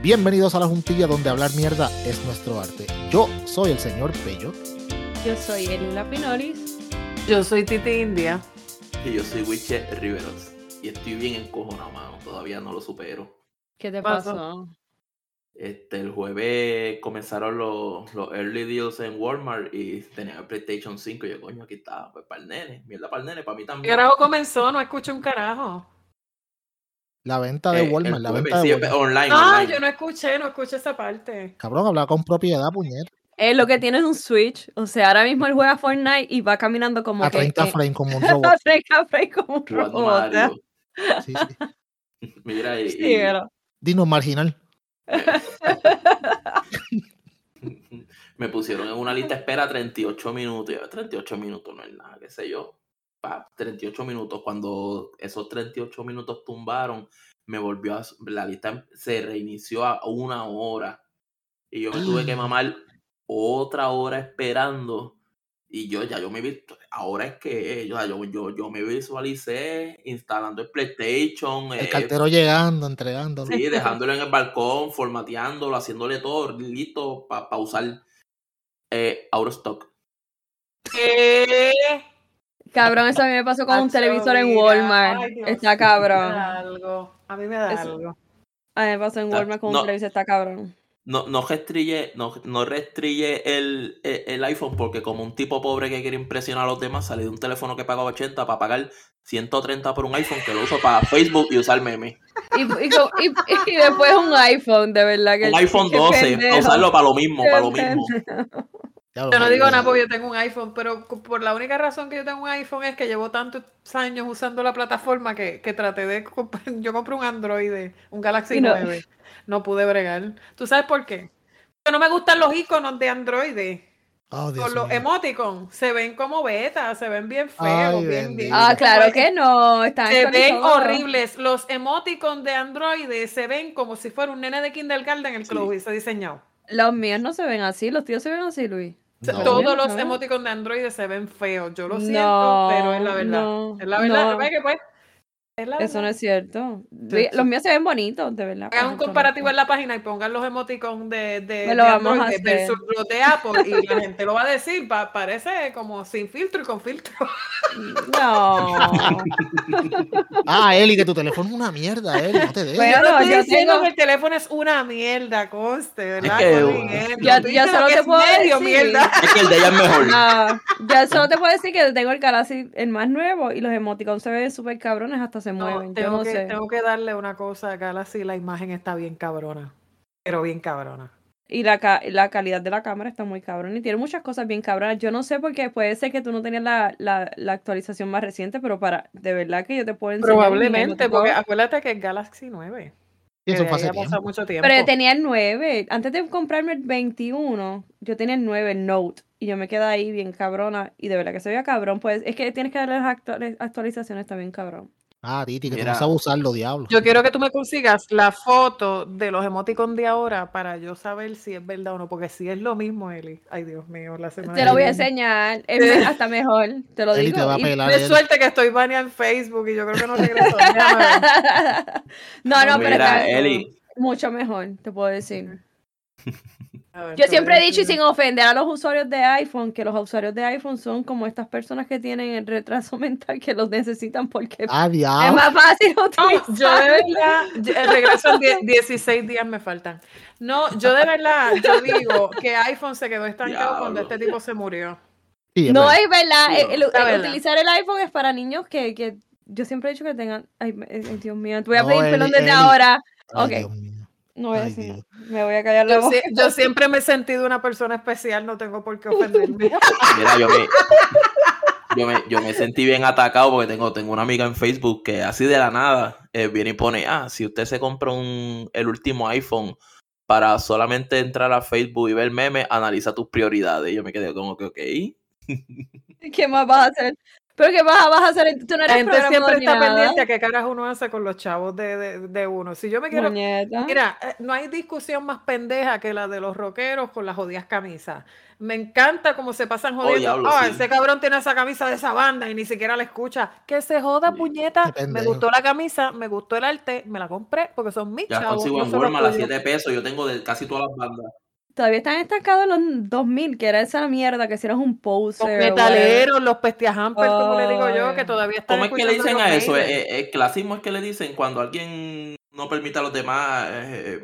Bienvenidos a la juntilla donde hablar mierda es nuestro arte. Yo soy el señor Pello. Yo soy Elila Pinolis. Yo soy Titi India. Y yo soy Wiche Riveros. Y estoy bien encojonado, mano. Todavía no lo supero. ¿Qué te pasó? Este, el jueves comenzaron los, los early deals en Walmart y tenía el PlayStation 5. Y yo, coño, aquí está, pues para el nene. Mierda para el nene, para mí ¿Qué también. carajo comenzó? No escuché un carajo. La venta de Eh, Walmart, el la venta sí, de Walmart. online, Ah, online. yo no escuché, no escuché esa parte. Cabrón, hablaba con propiedad, puñet. Eh, lo que tiene es un Switch. O sea, ahora mismo él juega Fortnite y va caminando como A que. 30 eh, frames como un a robot. 30 frames como un robot. ¿eh? Mario. Sí, sí. Mira, y, Sí, y- pero- Dinos marginal. me pusieron en una lista de espera 38 minutos. Y yo, 38 minutos no es nada, qué sé yo. Pa, 38 minutos. Cuando esos 38 minutos tumbaron, me volvió a. La lista se reinició a una hora. Y yo me tuve que mamar otra hora esperando. Y yo ya yo me vi. Ahora es que yo, yo, yo, yo me visualicé instalando el PlayStation. El eh, cartero llegando, entregándolo. Sí, dejándolo en el balcón, formateándolo, haciéndole todo listo para usar eh, out of stock. ¿Qué? Cabrón, eso a mí me pasó con un televisor en. Walmart. Ay, Dios, está A mí me cabrón. da algo. A mí me da Eso- algo. A mí me pasó en Walmart con no. un televisor, está cabrón. No, no restringe, no, no restringe el, el, el iPhone porque como un tipo pobre que quiere impresionar a los demás, sale de un teléfono que paga 80 para pagar 130 por un iPhone que lo uso para Facebook y usar memes. Y, y, y- y después un iPhone, de verdad. Que Un iPhone qué 12, pendejo. para usarlo para lo mismo, para lo mismo. Yo no digo nada porque yo tengo un iPhone, pero por la única razón que yo tengo un iPhone es que llevo tantos años usando la plataforma que, que traté de comprar. Yo compré un Android, un Galaxy Y no- 9. No pude bregar. ¿Tú sabes por qué? Porque no me gustan los iconos de Android. Oh, Con los emoticons se ven como beta, se ven bien feos. Ay, bien, bien- Ah, claro que no. Están Se ven horribles. Los emoticons de Android se ven como si fuera un nene de kindergarten el que Sí. lo hubiese diseñado. Los míos no se ven así, los tíos se ven así, Luis. No. Todos los emoticons de Android se ven feos. Yo lo siento, No, pero es la verdad. no, es la verdad. no. ¿Ves que, pues, Eso no es cierto. Sí, Los míos se ven bonitos, de verdad. Hagan un para comparativo en la página y pongan los emoticons de, de, Me lo de vamos a Android hacer. versus los de Apple y la gente lo va a decir. pa- parece como sin filtro y con filtro. No. Ah, Eli, que tu teléfono es una mierda, Eli. No te dejes. Bueno, Yo no estoy yo diciendo tengo- que el teléfono es una mierda, conste, ¿verdad? que, uh, Eh, Ya- solo que te es puedo medio decir- mierda. Es que el de ella es mejor. Ya solo te puedo decir que tengo el Galaxy el más nuevo y los emoticons se ven súper cabrones, hasta se No, mueven. Yo tengo, no que, sé. tengo que darle una cosa a Galaxy, la imagen está bien cabrona. Pero bien cabrona. Y la, ca- la calidad de la cámara está muy cabrón y tiene muchas cosas bien cabronas. Yo no sé porque puede ser que tú no tenías la, la, la actualización más reciente, pero para de verdad que yo te puedo enseñar. Probablemente, porque acuérdate que es Galaxy 9. Y eso pasado tiempo. mucho tiempo. Pero tenía el 9. Antes de comprarme el 21, yo tenía el 9, el Note. Y yo me quedé ahí bien cabrona. Y de verdad que se veía cabrón. Pues es que tienes que darle las actuali- actualizaciones, está bien cabrón. Ah, Titi, que tú Mira. no sabes usarlo, diablo. Yo quiero que tú me consigas la foto de los emoticons de ahora para yo saber si es verdad o no, porque si es lo mismo, Eli. Ay, Dios mío, la semana Te lo voy a enseñar. Es me- hasta mejor. Te lo Eli digo. te va a Y- pelar. De Eli. suerte que estoy baneada en Facebook y yo creo que no regreso. No, no, pero Mira, está Eli, mucho mejor, te puedo decir. Ver, Yo siempre he dicho, y sin ofender a los usuarios de iPhone, que los usuarios de iPhone son como estas personas que tienen el retraso mental que los necesitan porque Ah, es más fácil No, utilizar. yo de verdad, yo- el regreso en die- 16 días me faltan. No, yo de verdad, yo digo que iPhone se quedó estancado cuando este tipo se murió. Sí, es No verdad. es verdad. Sí, el- el- la el verdad. utilizar el iPhone es para niños que, que yo siempre he dicho que tengan. Ay, ay, Dios mío, te voy a No, pedir perdón desde Eli. ahora. Ay, ok. Dios mío. No voy a Ay, decir nada. Me voy a callar la Yo, boca. yo siempre me he sentido una persona especial, no tengo por qué ofenderme. Mira, yo me, yo me, yo me sentí bien atacado porque tengo, tengo una amiga en Facebook que así de la nada eh, viene y pone, ah, si usted se compra un, el último iPhone para solamente entrar a Facebook y ver memes, analiza tus prioridades. Y yo me quedé como que, ok. ¿Qué más vas a hacer? Pero que vas, a- vas a hacer, tú no La eres gente siempre está nada. pendiente a qué carajo uno hace con los chavos de, de, de uno. Si yo me quiero Puñeta. Mira, eh, no hay discusión más pendeja que la de los rockeros con las jodidas camisas. Me encanta cómo se pasan jodiendo. diablo, Ah, sí. ese cabrón tiene esa camisa de esa banda y ni siquiera la escucha. Que se joda, puñeta. Me gustó la camisa, me gustó el arte, me la compré porque son mis Ya chavos. consigo no en son los Walmart a tuyos. 7 pesos. Yo tengo de casi todas las bandas. Todavía están estancados en los 2000, que era esa mierda, que si eras un Los poser. whatever. metaleros, los pestiajampers, como le digo yo, que todavía están ¿Cómo es que le dicen a los eso? Eh, eh, El clasismo es que le dicen cuando alguien no permite a los demás eh,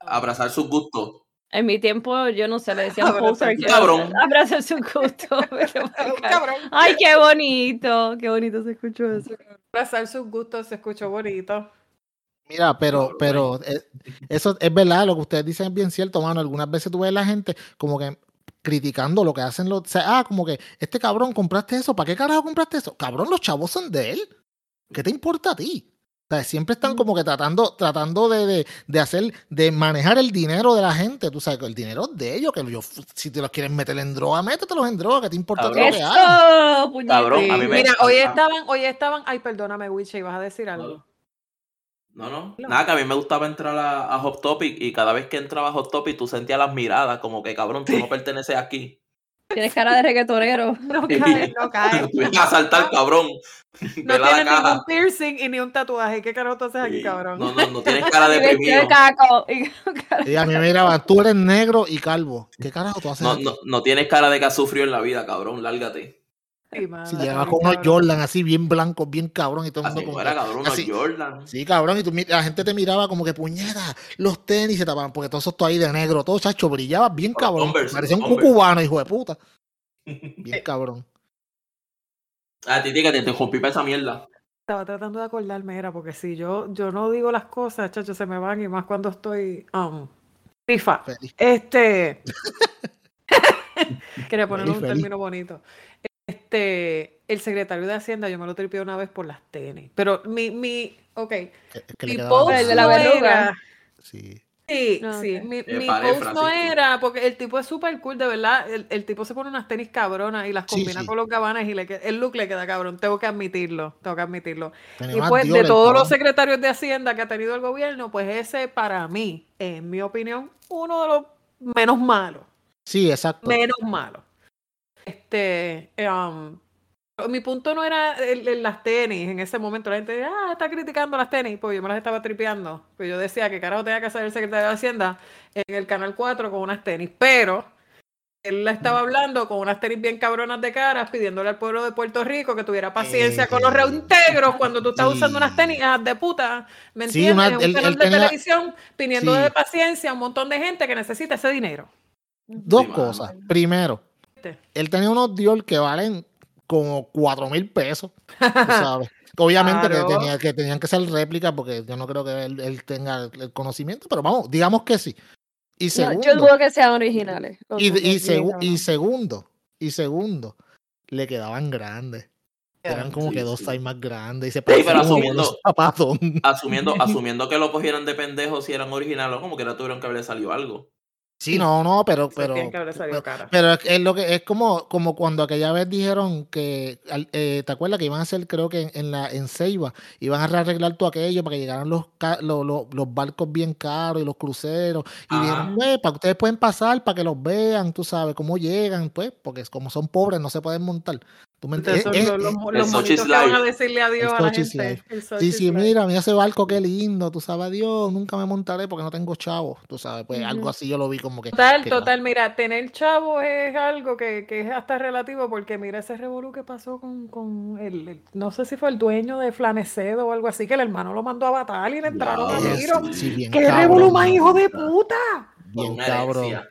abrazar sus gustos. En mi tiempo, yo no sé, le decían Abrazar poser. que Cabrón. Abrazar su gusto. Vete Un pa'l carajo. cabrón. Ay, qué bonito. Qué bonito se escuchó eso. Abrazar sus gustos se escuchó bonito. Mira, pero, Cabrón. pero eh, eso es verdad, lo que ustedes dicen es bien cierto, mano. Algunas veces tú ves la gente como que criticando lo que hacen los. O sea, ah, como que este cabrón compraste eso, ¿para qué carajo compraste eso? Cabrón, los chavos son de él. ¿Qué te importa a ti? O sea, siempre están como que tratando, tratando de, de, de hacer, de manejar el dinero de la gente. Tú sabes que el dinero es de ellos, que yo, si te los quieres meter en droga, métetelos en droga, ¿qué te importa a ti lo que hagan? Cabrón, a Mira, hoy a- estaban, hoy estaban, ay, perdóname, Wiche, ibas a decir algo. No, no. No. Nada, que a mí me gustaba entrar a, a Hot Topic y cada vez que entraba a Hot Topic tú sentías las miradas como que cabrón, tú no perteneces aquí. Tienes cara de reggaetonero. No cae, no cae. Tú vienes a saltar, cabrón. No tienes caja. ningún piercing y ni un tatuaje. ¿Qué carajo tú haces aquí, Sí. cabrón? No, no, no tienes cara de Y deprimido. caco. Y- a mí me miraban, tú eres negro y calvo. ¿Qué carajo tú haces No, aquí? no, no tienes cara de que has sufrido en la vida, cabrón. Lárgate. Si llegabas ay, con unos. Jordan así bien blancos, bien cabrón y todo el mundo Así como fuera, que- cabrón, así- Jordan. Sí, cabrón, y tú, la gente te miraba como que puñeta, los tenis se tapaban, porque todo eso está ahí de negro, todo chacho, brillaba bien cabrón. Converse, Parecía un cucubano, hijo de puta. Bien cabrón. A ti, tía, que te interrumpí para esa mierda. Estaba tratando de acordarme, era porque si yo, yo no digo las cosas, chacho, se me van y más cuando estoy um, FIFA. Feliz. Este. Quería poner Feliz, un feliz. término bonito. Este, el secretario de Hacienda, yo me lo tripié una vez por las tenis. Pero mi, mi, ok. Que- Mi post. El de la no verruga. era- Sí. Sí, Ah, sí. Mi, Eh, mi post no era, porque el tipo es súper cool, de verdad. El, el tipo se pone unas tenis cabronas y las combina sí. con los gabanes y le, el look le queda cabrón. Tengo que admitirlo, tengo que admitirlo. Tenía Y pues, de todos los secretarios de Hacienda que ha tenido el gobierno, pues ese para mí, en mi opinión, uno de los menos malos. Sí, exacto. Menos malos. Este, um, mi punto no era el- el- las tenis en ese momento. La gente, ah, está criticando las tenis. Pues yo me las estaba tripeando. Pues yo decía que carajo tenía que hacer el secretario de Hacienda en el Canal 4 con unas tenis. Pero él la estaba hablando con unas tenis bien cabronas de caras, pidiéndole al pueblo de Puerto Rico que tuviera paciencia con los reintegros cuando tú estás usando unas sí. tenis ah, de puta. ¿Me Sí, entiendes? una- En un canal de tenía- televisión pidiendo Sí. de paciencia a un montón de gente que necesita ese dinero. Dos Sí, cosas. Primero, Él tenía unos Dior que valen como cuatro mil pesos. Sabes. Obviamente Claro. que, tenía, que tenían que ser réplicas porque yo no creo que él, él tenga el conocimiento, pero vamos, digamos que sí. Y No, segundo, yo dudo que sean originales. Y, segu- segundo, y segundo, le quedaban grandes. Eran como Sí, que dos sí. size más grandes y se pero parecían como asumiendo- zapatos. Asumiendo, asumiendo que lo cogieran de pendejo si eran originales, como que era tuvieron que haberle salido algo. Sí, no, no, pero, pero, pero, pero es, es lo que es como, como cuando aquella vez dijeron que, eh, ¿te acuerdas que iban a hacer, creo que en, en la en Ceiba, iban a arreglar todo aquello para que llegaran los, los, los, los barcos bien caros y los cruceros y dijeron, pues, para que ustedes pueden pasar, para que los vean, tú sabes cómo llegan, pues, porque como son pobres no se pueden montar. ¿Tú me entiendes? Eh, los, eh, los, los Sochi's monitos que van a decirle adiós El a la gente. Life. El Sí, sí, Life. mira, mira ese barco, qué lindo, tú sabes, Dios, nunca me montaré porque no tengo chavos, tú sabes, pues algo así yo lo vi como que... Total, que- total, mira, tener chavo es algo que, que es hasta relativo porque mira ese revolú que pasó con, con el, el- no sé si fue el dueño de Flanecedo o algo así, que el hermano lo mandó a batal y le entraron a tiro. Sí, bien ¡Qué revolú más hijo de puta! Bien cabrón. herencia.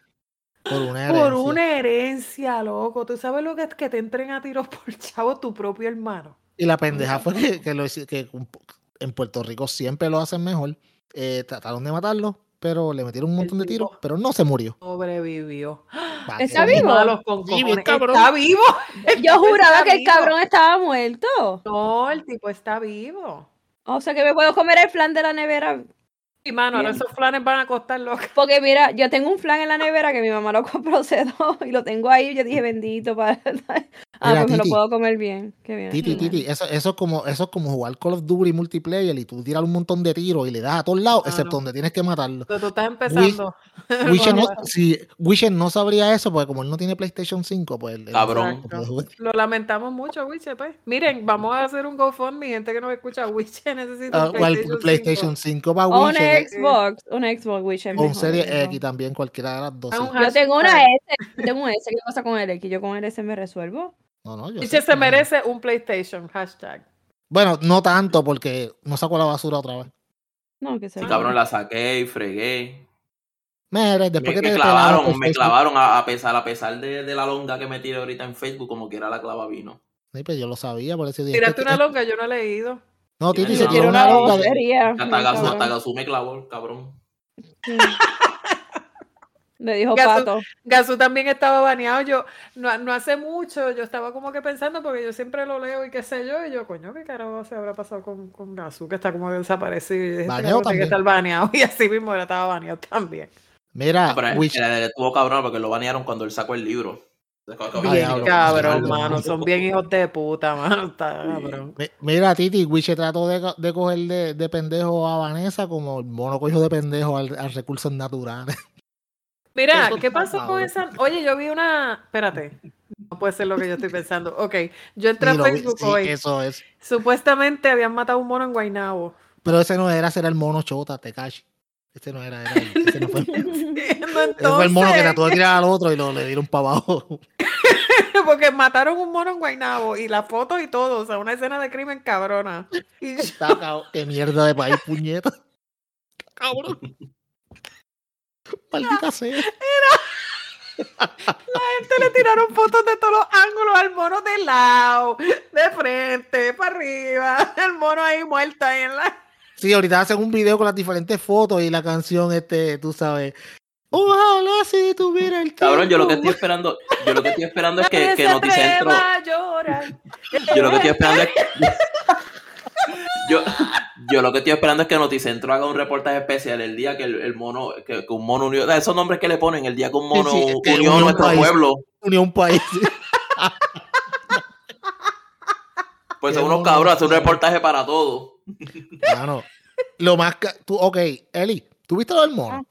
Por una Por herencia. una herencia, loco. ¿Tú sabes lo que es que te entren a tiros por chavo tu propio hermano? Y la pendeja fue que, que, lo hici- que un po- en Puerto Rico siempre lo hacen mejor. Eh, trataron de matarlo, pero le metieron un montón de tiros, pero no se murió. Sobrevivió. ¿Está vivo? Sí. Está vivo. Yo juraba que el vivo. cabrón estaba muerto. No, el tipo está vivo. O sea que me puedo comer el flan de la nevera. Y mano, ahora esos flanes van a costar loco. Porque mira, yo tengo un flan en la nevera que mi mamá lo compró hace dos y lo tengo ahí. Yo dije, bendito, para, Ah, pues me lo Titi. puedo comer bien. Qué bien. Titi, genial. Titi, eso, eso, es como, eso es como jugar Call of Duty multiplayer y tú tiras un montón de tiros y le das a todos lados, Claro. excepto donde tienes que matarlo. Pero tú estás empezando. Wishen no, si Wishen no sabría eso, porque como él no tiene PlayStation 5, pues él- Cabrón. no. Lo lamentamos mucho, Wiche, pues. Miren, vamos a hacer un GoFundMe, gente que nos escucha. Wiche necesita Ah, un el PlayStation, PlayStation 5. 5 para O una Wishen Xbox. Una Xbox, which es o un mejor, Serie eso. X también, cualquiera de las dos. Ah, Yo tengo una. S. yo Tengo un S. ¿Qué pasa con el X? Yo con el S me resuelvo. No, no, yo Wiche sé, se no. merece un PlayStation, hashtag. Bueno, no tanto, porque no sacó la basura otra vez. No, que se Sí, cabrón, la saqué y fregué. Mire, Me, después que me te clavaron, por me Facebook. clavaron a, a pesar, a pesar de, de la longa que me tiré ahorita en Facebook, como que era la clava vino. Sí, pues yo lo sabía, por eso dije. Tiraste este- una longa, yo no he leído. No, Titi se tiró una longa. Hasta Gazú, me clavó, cabrón. Sí. Le dijo Gazú- pato. Gazú también estaba baneado. Yo, no, no hace mucho, yo estaba como que pensando, porque yo siempre lo leo y qué sé yo, y yo, coño, ¿qué carajo se habrá pasado con, con Gazú? Que está como desaparecido. Y dije, este Baneado tiene que también. estar baneado. Y así mismo él estaba baneado también. Mira, Pero él, Wish- él- él estuvo cabrón porque lo banearon cuando él sacó el libro. Bien, diablo, cabrón, mano. Son bien hijos de puta, mano. Está cabrón. mi- mira, Titi, Wiche trató de, de coger de, de pendejo a Vanessa como el mono cogió de pendejo al, al recursos naturales. Mira, ¿qué pasó con esa? Oye, yo vi una. Espérate. No puede ser lo que yo estoy pensando. Ok, yo entré Sí, a Facebook sí, hoy. eso es. Supuestamente habían matado a un mono en Guaynabo. Pero ese no era, ese era el mono chota, Tekashi. Ese no era, era ese no fue, ese Entiendo, fue el mono que entonces, trató de tirar al otro y lo le dieron para abajo. Porque mataron un mono en Guaynabo y la foto y todo, o sea, una escena de crimen cabrona. Y cabrón. Qué mierda de país, puñeta. Cabrón. Maldita sea. la gente le tiraron fotos de todos los ángulos al mono de lado, de frente, para arriba, el mono ahí muerto ahí en la... Sí, ahorita hacen un video con las diferentes fotos y la canción, este, tú sabes. Ojalá si tuviera el tiempo. Cabrón, yo lo que estoy esperando, yo lo que estoy esperando es que, que Noticentro, yo lo que estoy esperando es yo, yo lo que estoy esperando es que Noticentro haga un reportaje especial el día que el, el mono, que, que un mono unió, esos nombres que le ponen, el día que un mono Sí, sí, que unió a nuestro país. pueblo, Unió un país. pues son unos mono, cabros, hacer un cabrón. reportaje para todo. Mano, lo más. ca- Tú, ok, Eli, ¿tú viste lo del mono?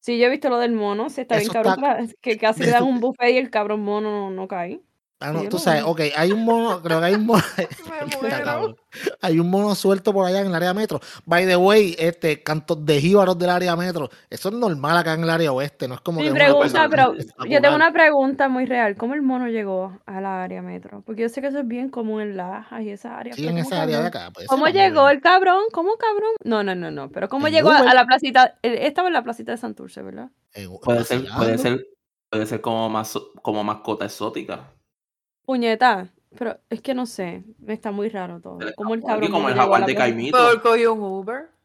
Sí, yo he visto lo del mono. Sí, está bien Eso cabrón. está- Que casi le dan un buffet y el cabrón mono no, no cae. Ah, no, tú sabes, vi. ok, hay un mono, creo que hay un mono. Hay un mono suelto por allá en el área metro. By the way, este, cantos de jíbaros del área metro. Eso es normal acá en el área oeste, no es como Mi que. pregunta, pero yo tengo una pregunta muy real. ¿Cómo el mono llegó a la área metro? Porque yo sé que eso es bien común en Lajas y esa área. Sí, en ¿cómo esa área de acá. pues, ¿Cómo llegó bien. el cabrón? ¿Cómo cabrón? No, no, no, no. Pero ¿cómo En llegó a, Uber. a la placita? Estaba en la placita de Santurce, ¿verdad? En- Puede ser, puede ser, puede ser como más, como mascota exótica. Puñeta. Pero es que no sé. Me está muy raro todo. ¿Cómo el cabrón como el jaguar de? Caimito. Por cogió un Uber.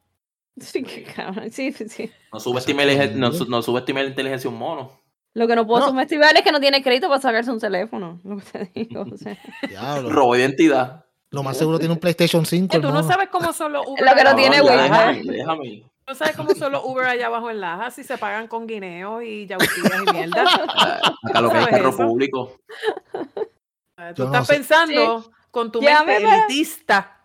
Sí, qué cabrón. Sí, sí. No subestime, no, no subestime la inteligencia de un mono. Lo que no puedo Bueno. subestimar es que no tiene crédito para sacarse un teléfono. Lo que te digo. O sea. Diablo. Robo identidad. Lo más seguro tiene un PlayStation 5. Que el tú no sabes cómo son los Uber. Lo que no allá tiene abajo en Wi-Fi. Lajas. déjame, déjame. ¿No sabes cómo son los Uber allá abajo en Lajas? Si se pagan con guineos y yautillas y mierda. Ah, Acá lo que hay es ¿Sabes carro público. Tú Yo no estás sé. pensando con tu Llámeme. mente elitista.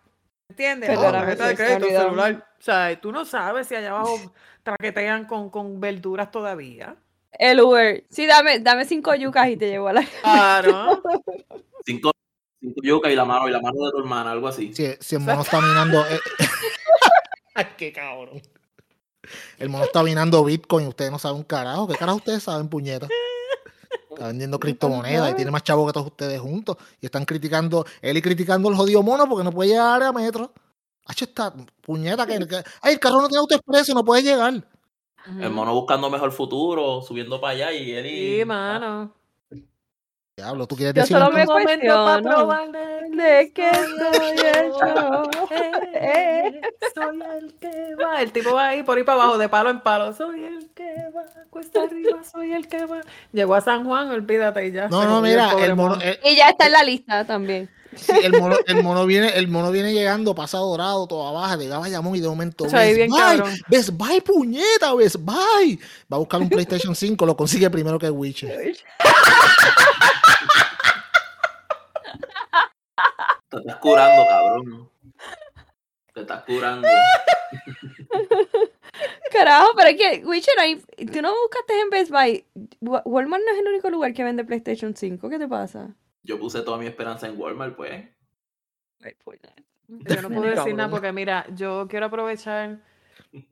¿Entiendes? Oh, Perdóname, tarjeta de me crédito, celular. O sea, tú no sabes si allá abajo traquetean con, con verduras todavía. El Uber. Sí, dame, dame cinco yucas y te llevo a la. Claro. Cinco, cinco yucas y la mano, y la mano de tu hermana, algo así. Si, si el mono está minando. eh, Ay, qué cabrón. El mono está minando Bitcoin. Ustedes no saben un carajo. ¿Qué carajo ustedes saben, puñeta? Está vendiendo criptomonedas y tiene más chavo que todos ustedes juntos. Y están criticando, él y criticando al jodido mono porque no puede llegar a metro. Hacho está, puñeta, que, que- ay, el carro no tiene autoexpreso, no puede llegar. El mono buscando mejor futuro, subiendo para allá y él y... Sí, mano. Diablo, tú quieres Yo decir solo me Momento para probar de que soy el yo. Eh, Soy el que va. El tipo va ahí por ahí para abajo, de palo en palo. Soy el que va. Cuesta arriba, soy el que va. Llegó a San Juan, olvídate y ya. No, no, mira, el mono, el, Y ya está en la lista también. sí, el mono, el mono viene, el mono viene llegando, pasa dorado, toda baja, de Bayamón y de momento. O sea, ahí Best bien Buy. Best Buy, puñeta, Best Buy. Va a buscar un PlayStation 5, lo consigue primero que Witcher. Te estás curando, cabrón. Te estás curando. Carajo, pero es que, Witcher, ahí- tú no buscaste en Best Buy. Wa- Walmart no es el único lugar que vende PlayStation 5. ¿Qué te pasa? Yo puse toda mi esperanza en Walmart, pues. Ay, pues, Yo no puedo decir nada porque, mira, yo quiero aprovechar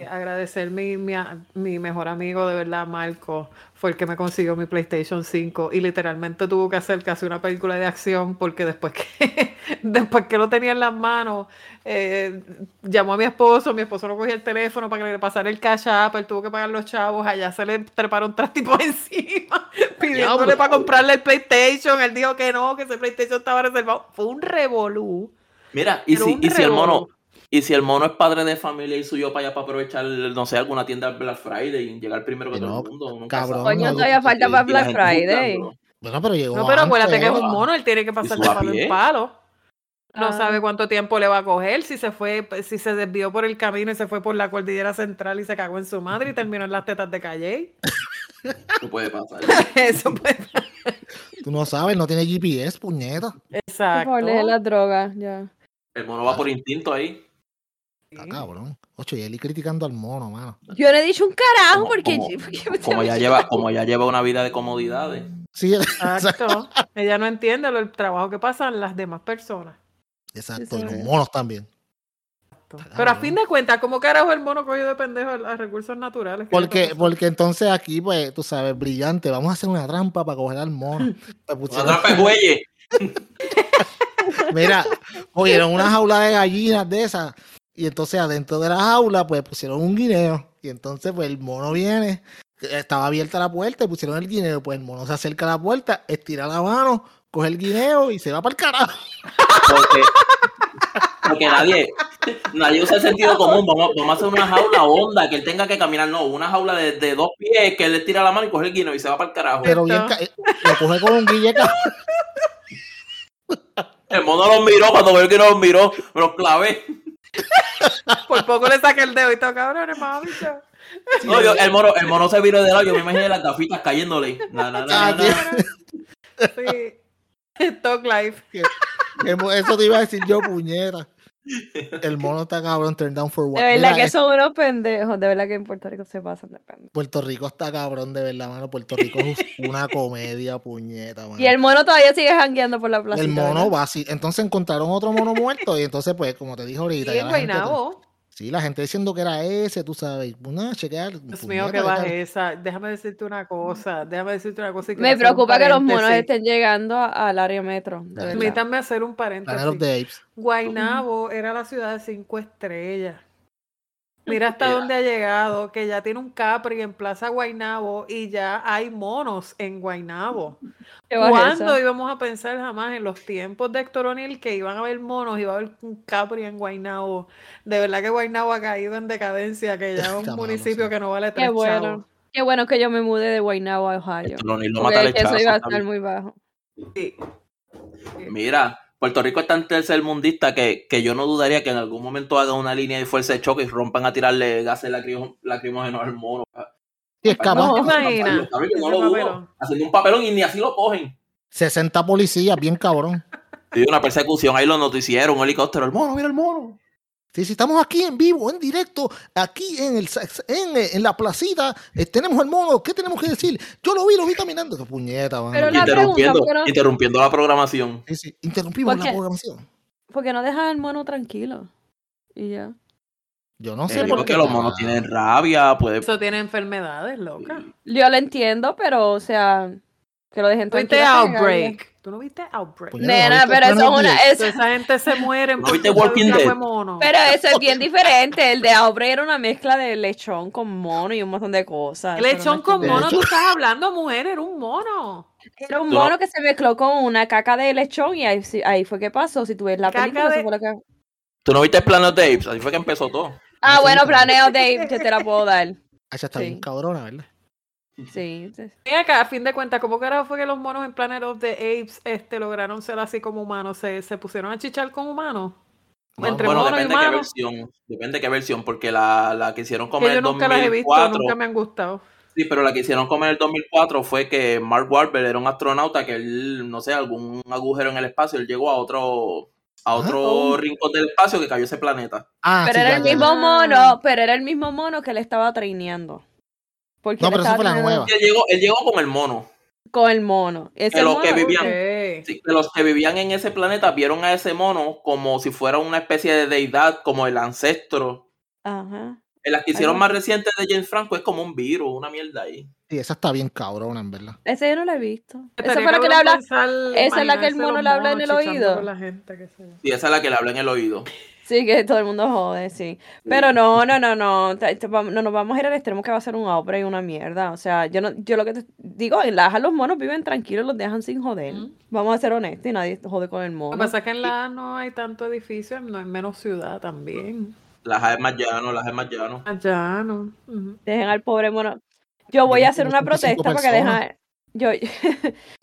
agradecer mi, mi, mejor amigo, de verdad, Marco, fue el que me consiguió mi PlayStation 5 y literalmente tuvo que hacer casi una película de acción porque después que, después que lo tenía en las manos, eh, llamó a mi esposo, mi esposo no cogía el teléfono para que le pasara el cash app, él tuvo que pagar los chavos, allá se le treparon tres tipos encima pidiéndole para comprarle el PlayStation, él dijo que no, que ese PlayStation estaba reservado, fue un revolú. Mira, y si, y si el mono. Y si el mono es padre de familia y suyo para allá para aprovechar, no sé, alguna tienda Black Friday y llegar primero que todo no, el mundo. nunca cabrón. Coño, no, todavía falta para la Black Friday. Bueno, pero llegó No, pero acuérdate que es un mono, él tiene que pasar de palo en palo. No Ah. sabe cuánto tiempo le va a coger, si se fue, si se desvió por el camino y se fue por la cordillera central y se cagó en su madre y terminó en las tetas de Calle. Eso puede pasar. Eso pues. Tú no sabes, no tiene GPS, puñeta. Exacto. Por leer las drogas, ya. El mono va por instinto ahí. Está cabrón. Ocho, y Eli criticando al mono, mano. Yo no he dicho un carajo Como- porque. como- porque- Como ya lleva, como ya lleva una vida de comodidades. Sí, Exacto. Ella no entiende lo- el trabajo que pasan las demás personas. exacto. Y Sí, los monos también. Pero a fin de cuentas, ¿cómo carajo el mono cogió de pendejo a, recursos naturales? ¿Qué le Porque, porque entonces aquí, pues, tú sabes, brillante, vamos a hacer una trampa para coger al mono. Pues Una trampa de bueyes. Mira, cogieron una jaula de gallinas de esas. Y entonces adentro de la jaula, pues pusieron un guineo. Y entonces, pues el mono viene. Estaba abierta la puerta y pusieron el guineo. Pues el mono se acerca a la puerta, estira la mano, coge el guineo y se va para el carajo. Porque, porque nadie, nadie usa el sentido común. Vamos, vamos a hacer una jaula honda que él tenga que caminar. No, una jaula de, de dos pies que él le tira la mano y coge el guino y se va para el carajo. Pero bien, eh, lo coge con un guille ca- El mono los miró, cuando veo que no los miró, me los clavé. Por poco le saqué el dedo y todo, cabrones, bicho. No, yo- el, mono, el mono se viró de lado, yo me imaginé las gafitas cayéndole. Na, na, na, Ah, na, na. Sí. Talk life. Eso te iba a decir yo, puñera. El mono está cabrón, turn down for what. De verdad Mira, que es- son unos pendejos. De verdad que en Puerto Rico se pasan de pendejos. Puerto Rico está cabrón, de verdad, mano. Puerto Rico es una comedia, puñeta, mano. Y el mono todavía sigue jangueando por la plaza. El mono va así. Entonces encontraron otro mono muerto y entonces, pues, como te dije ahorita, Y ya Guaynabo. Sí, la gente diciendo que era ese, tú sabes. No, chequear. Dios mío, qué bajeza. Déjame decirte una cosa. Déjame decirte una cosa. y Me preocupa que los monos estén llegando al área metro. Permítanme hacer un paréntesis. Guaynabo era la ciudad de cinco estrellas. Mira hasta dónde ha llegado, que ya tiene un Capri en Plaza Guaynabo y ya hay monos en bajeza. ¿Cuándo íbamos a pensar jamás en los tiempos de Héctor O'Neill que iban a haber monos, iba a haber un Capri en Guaynabo? De verdad que Guaynabo ha caído en decadencia, que ya es un Está malo, municipio sí. que no vale tres Qué bueno. chavos. Qué bueno que yo me mudé de Guaynabo a Ohio. No, ni lo Porque mata el lechazo, iba a estar muy bajo. Sí. Mira, Puerto Rico es tan tercermundista que, que yo no dudaría que en algún momento haga una línea de fuerza de choque y rompan a tirarle gases lacrim- lacrimógenos al mono. Y es capaz. No, lo dudo. Haciendo un papelón y ni así lo cogen. 60 policías, bien cabrón. Y una persecución, ahí los noticieros, un helicóptero, el mono, mira el mono. Sí, sí, estamos aquí en vivo, en directo, aquí en el en, eh, en la placita, eh, tenemos el mono, ¿qué tenemos que decir? Yo lo vi, lo vi caminando. Qué puñeta. Pero la Interrumpiendo, pregunta, ¿por qué no- interrumpiendo la programación. Sí, sí, interrumpimos ¿Por la qué? programación. Porque no dejan al mono tranquilo. Y ya. Yo no sé Eh, por porque qué. los monos tienen rabia, puede... Eso tiene enfermedades, loca. Yo lo entiendo, pero, o sea, que lo dejen ¿Tú viste tranquilo. bien. Outbreak? ¿Tú no viste Outbreak? Pues- Nena, ¿No viste pero eso es Planet una. eso- esa gente se muere ¿No viste Walking Dead? pero eso es bien diferente. El de Aubrey era una mezcla de lechón con mono y un montón de cosas. Eso lechón no con mono, tú estás hablando, mujer, era un mono. Era un no- mono que se mezcló con una caca de lechón y ahí, ahí fue que pasó. Si tú ves la Caca película, eso de- fue lo que. ¿Tú no viste el Planet de Apes? Así fue que empezó todo. Ah, sí, bueno, planeo Dave, yo te la puedo dar. Ah, ya está Sí. bien cabrona, ¿verdad? Sí, sí. Y acá, a fin de cuentas, ¿cómo carajo fue que los monos en Planet of the Apes este, lograron ser así como humanos? ¿Se, se pusieron a chichar con humanos? No, Entre bueno, y depende de qué versión. Depende de qué versión, porque la, la que hicieron como Que en el nunca las he visto, 2004... nunca me han gustado. Sí, pero la que hicieron como en el 2004 fue que Mark Wahlberg era un astronauta que él, no sé, algún agujero en el espacio, él llegó a otro a otro Oh. rincón del espacio que cayó ese planeta. Ah, Pero sí, era ya, el ya. mismo ya. mono, pero era el mismo mono que le estaba traineando. Porque No, pero esa estaba fue la nueva. Él llegó, él llegó con el mono. Con el mono. Ese De los mono, que vivían. Sí, que los que vivían en ese planeta vieron a ese mono como si fuera una especie de deidad, como el ancestro. Ajá. En las que hicieron Ajá. más recientes de James Franco es como un virus, una mierda ahí. Sí, esa está bien cabrona, en verdad. Ese yo no lo he visto. Esa fue la que le habla. esa es la que el mono le habla en el oído. la gente. Y esa es la que le habla en el oído. Sí, que todo el mundo jode, sí. Pero no, no, no, no. No nos vamos a ir al extremo que va a ser un obra y una mierda. O sea, yo no, yo lo que te digo, en Laja los monos viven tranquilos, los dejan sin joder. Vamos a ser honestos y nadie jode con el Lo mono. que pasa es que en la no hay tanto edificio, no hay menos ciudad también. Las es más llano, las es más llano. Allá no. Ujú. Dejen al pobre mono. Yo voy a hacer una 35 protesta para que personas. dejen. Yo, yo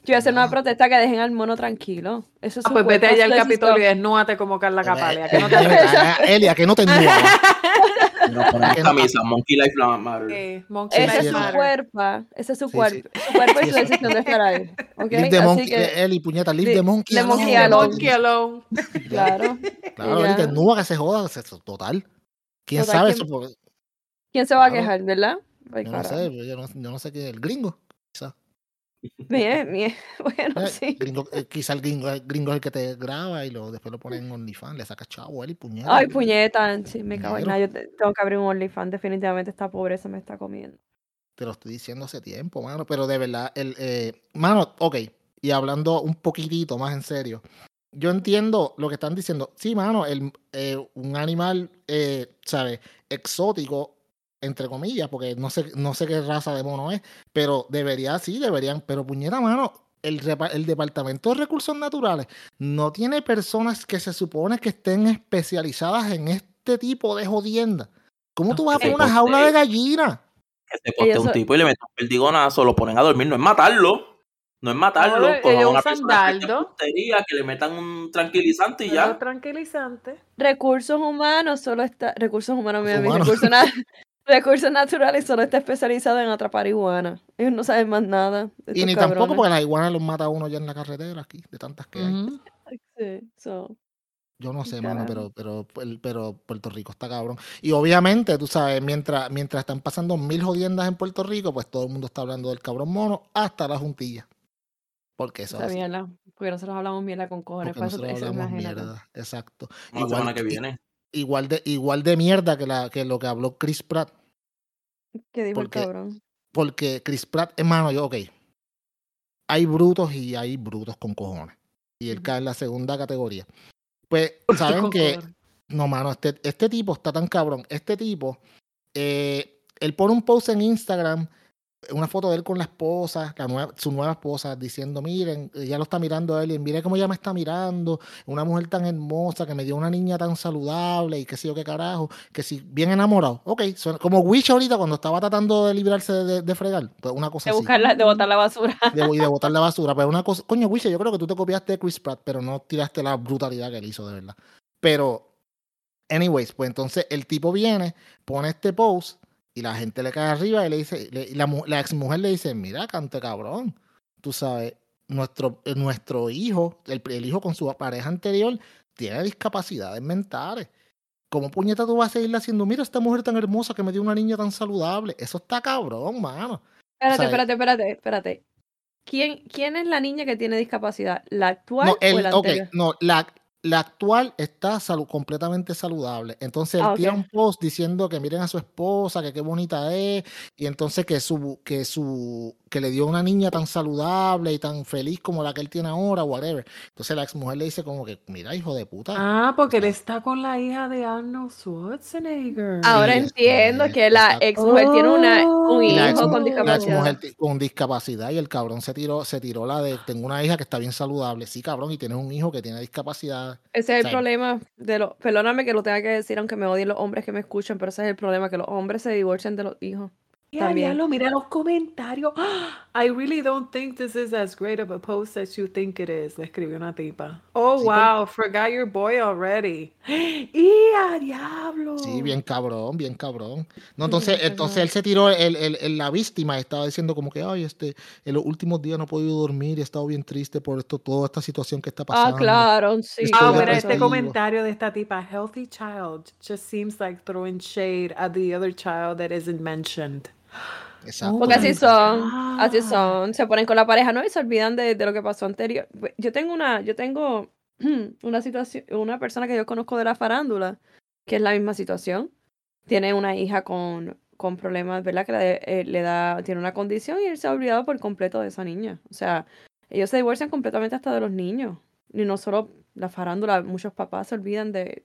voy a hacer una Ah. protesta que dejen al mono tranquilo. Eso es Ah, pues vete allá al Capitolio y desnúdate como Carla Capalia. Eh, Que no te eh, eh, Elia, que no te ennúa. Nos ponemos camisa, Monkey Life Matter. Monkey Ese es su cuerpo. Ese es su Sí, cuerpo. Su cuerpo y su decisión de estar ahí. ¿ok? Leave the monkey, que, Eli, puñeta, leave the monkey the alone. monkey alone. Monkey alone. claro. Claro. Eli, que se joda, total. ¿Quién Total, sabe ¿quién- eso? ¿Quién se va a quejar, verdad? Ay, yo no sé, yo no, yo no sé qué es el gringo. Bien, bien. Bueno, Eh, sí. gringo, eh, quizá el gringo, el gringo es el que te graba y lo, después lo pone en OnlyFans, le saca chavo, Eli, puñeta. Ay, puñeta. Sí, me cago en nada. Yo te- tengo que abrir un OnlyFans. Definitivamente esta pobreza me está comiendo. Te lo estoy diciendo hace tiempo, mano, pero de verdad, el, eh, mano, ok, y hablando un poquitito más en serio, yo entiendo lo que están diciendo. Sí, mano, el, eh, un animal, eh, ¿sabes? Exótico, entre comillas, porque no sé, no sé qué raza de mono es, pero debería, sí, deberían, pero puñeta, mano, el, el Departamento de Recursos Naturales no tiene personas que se supone que estén especializadas en este tipo de jodienda. ¿Cómo tú vas a poner una jaula de gallina? Que se Ellos un tipo y le mete un perdigonazo, lo ponen a dormir. No es matarlo. No es matarlo. No, a una persona que puntería, que le metan un tranquilizante y ya. tranquilizante. Recursos humanos solo está. Recursos humanos, Humanos. recursos, recursos naturales solo está especializado en atrapar iguanas. Ellos no saben más nada. Y ni tampoco porque las iguanas los mata uno ya en la carretera aquí, de tantas que hay. Sí, so, Yo no sé, mano, pero, pero, pero, Puerto Rico está cabrón. Y obviamente, tú sabes, mientras, mientras están pasando mil jodiendas en Puerto Rico, pues todo el mundo está hablando del cabrón mono hasta la juntilla. Porque eso es esa así, mierda. Porque nosotros hablamos mierda con cojones. porque para eso- nosotros eso hablamos imagínate. mierda. Exacto. La Igual semana que que- viene. Igual de, igual de mierda que, la, que lo que habló Chris Pratt. ¿Qué dijo el cabrón? Porque Chris Pratt, hermano, yo, ok. Hay brutos y hay brutos con cojones. Y él cae en la segunda categoría. Pues, saben que, no, mano, este, este tipo está tan cabrón. Este tipo, eh, él pone un post en Instagram, una foto de él con la esposa, la nueva, su nueva esposa, diciendo, miren, ella lo está mirando a él y mire cómo ella me está mirando, una mujer tan hermosa que me dio una niña tan saludable y qué sé yo qué carajo, que si bien enamorado, ok, suena- como Wish ahorita cuando estaba tratando de librarse de, de- de fregar, pues una cosa De así buscar la, de botar la basura. de, y de botar la basura. Pero una cosa, coño, Wiche, yo creo que tú te copiaste de Chris Pratt, pero no tiraste la brutalidad que él hizo, de verdad. Pero, anyways, pues entonces el tipo viene, pone este post y la gente le cae arriba y le dice, le- y la, la ex mujer le dice, mira, cante cabrón, tú sabes, nuestro, eh, nuestro hijo, el, el hijo con su pareja anterior, tiene discapacidades mentales. ¿Cómo puñeta tú vas a seguirle haciendo? Mira, esta mujer tan hermosa que me dio una niña tan saludable. Eso está cabrón, mano. Espérate, O sea, espérate, espérate, espérate. ¿Quién, ¿Quién es la niña que tiene discapacidad? ¿La actual No, o el, la ok, anterior? no, la, la actual está completamente saludable. Entonces él Ah, tira un post diciendo que miren a su esposa, que qué bonita es, y entonces que su, que su, que le dio una niña tan saludable y tan feliz como la que él tiene ahora, whatever. Entonces la ex mujer le dice como que, mira, hijo de puta. Ah, porque él está con la hija de Arnold Schwarzenegger. Ahora Sí, entiendo que la ex mujer tiene una, un ex, hijo con la ex discapacidad. mujer con discapacidad y el cabrón se tiró, se tiró la de, tengo una hija que está bien saludable. Sí, cabrón, y tienes un hijo que tiene discapacidad. Ese es el problema de los. Perdóname que lo tenga que decir, aunque me odien los hombres que me escuchan, pero ese es el problema, que los hombres se divorcian de los hijos. También. diablo, mira los comentarios. I really don't think this is as great of a post as you think it is. Le escribió una tipa. Oh, Sí, wow, forgot your boy already. ¡Y a diablo! Sí, bien cabrón, bien cabrón. No, entonces, entonces él se tiró, el, el- el- la víctima estaba diciendo como que, ay, este, en los últimos días no he podido dormir y he estado bien triste por esto, toda esta situación que está Ah, pasando. claro, sí. Estoy Ah, mira, este comentario de esta tipa. Healthy child just seems like throwing shade at the other child that isn't mentioned. Exacto. Porque así son, así God. son, se ponen con la pareja, ¿no? Y se olvidan de, de lo que pasó anterior. Pues, Yo tengo una, yo tengo una situación, una persona que yo conozco de la farándula, que es la misma situación. Tiene una hija con, con problemas, ¿verdad? Que le, eh, le da, tiene una condición y él se ha olvidado por completo de esa niña. O sea, ellos se divorcian completamente hasta de los niños. Y no solo la farándula, muchos papás se olvidan de,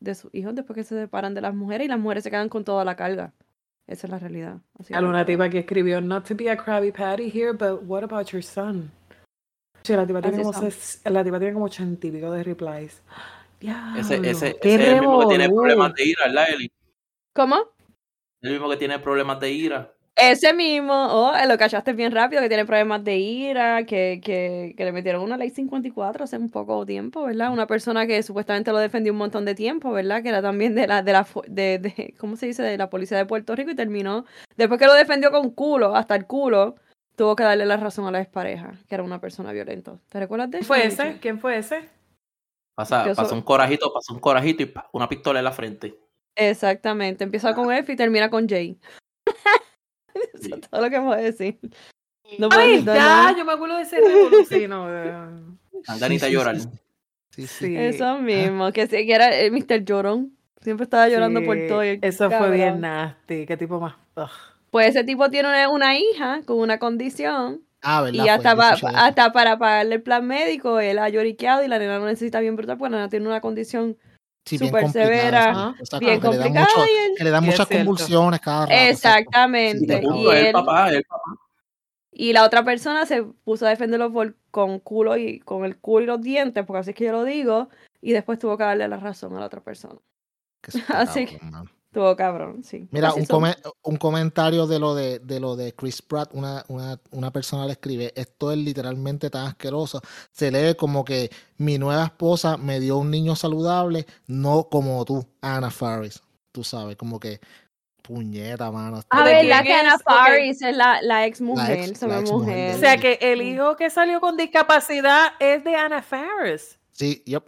de sus hijos después que se separan de las mujeres y las mujeres se quedan con toda la carga. Esa es la realidad. Así Hay que- una tipa que escribió, not to be a Krabby Patty here, but what about your son? Sí, la tipa tiene como, ses- la tipa tiene como ochenta y pico de replies. Ese, ese, ese es el mismo que tiene problemas de ira, ¿verdad, Eli? ¿Cómo? El mismo que tiene problemas de ira. Ese mismo, oh, lo cachaste bien rápido, que tiene problemas de ira, que, que, que le metieron una ley 54 hace un poco tiempo, ¿verdad? Una persona que supuestamente lo defendió un montón de tiempo, ¿verdad? Que era también de la, de la, de, de, ¿cómo se dice? De la policía de Puerto Rico y terminó, después que lo defendió con culo, hasta el culo, tuvo que darle la razón a la expareja, que era una persona violenta. ¿Te recuerdas de ¿Quién eso? fue ese? ¿Quién fue ese? Pasa, so- un corajito, pasa un corajito y pa, una pistola en la frente. Exactamente, empieza con F y termina con J. Eso es todo lo que puedo decir. No puedo Ay, decir ya, nada. yo me acuerdo de ese revolú. Sí, no, eh, Dan ganita Sí, de sí, llorar. sí, Sí, sí. sí. Eso mismo, que, que era el Mr. Llorón. Siempre estaba llorando por todo. y el Eso fue bien nasty. Qué tipo más. ugh. Pues ese tipo tiene una, una hija con una condición Ah, ¿verdad? y hasta, pa- eso. hasta para pagarle el plan médico, él ha lloriqueado y la nena no necesita bien brutal porque la nena tiene una condición Sí, bien súper severa, sí. Ajá. Exacto, bien que le da complicada. mucho- y él- que le dan es muchas convulsiones cada rato. Sí, Exactamente. y, el papá, el papá. y la otra persona se puso a defenderlo por- con culo y con el culo y los dientes, porque así es que yo lo digo, y después tuvo que darle la razón a la otra persona. Que Así cabrón, cabrón, sí. Mira, un, come- un comentario de lo de, de lo de Chris Pratt, una, una, una persona le escribe, esto es literalmente tan asqueroso. Se lee como que mi nueva esposa me dio un niño saludable, no como tú, Anna Faris. Tú sabes, como que puñeta, mano. A ¿De ver, la que? Ok. Faris es la, la ex mujer, ex- se la ve ex mujer mujer. O sea que el hijo que salió con discapacidad es de Anna Faris. Sí, yep.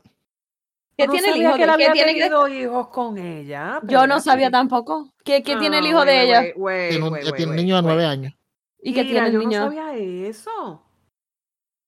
¿Qué No tiene el hijo que él de había ¿Qué tiene que- tenido hijos con ella. Yo no sabía tampoco. ¿Qué, qué tiene el Ah, hijo de wait, ella? wait, wait, Tiene un, tiene niño de nueve años. ¿Y qué Mira, tiene el yo niño? no sabía eso.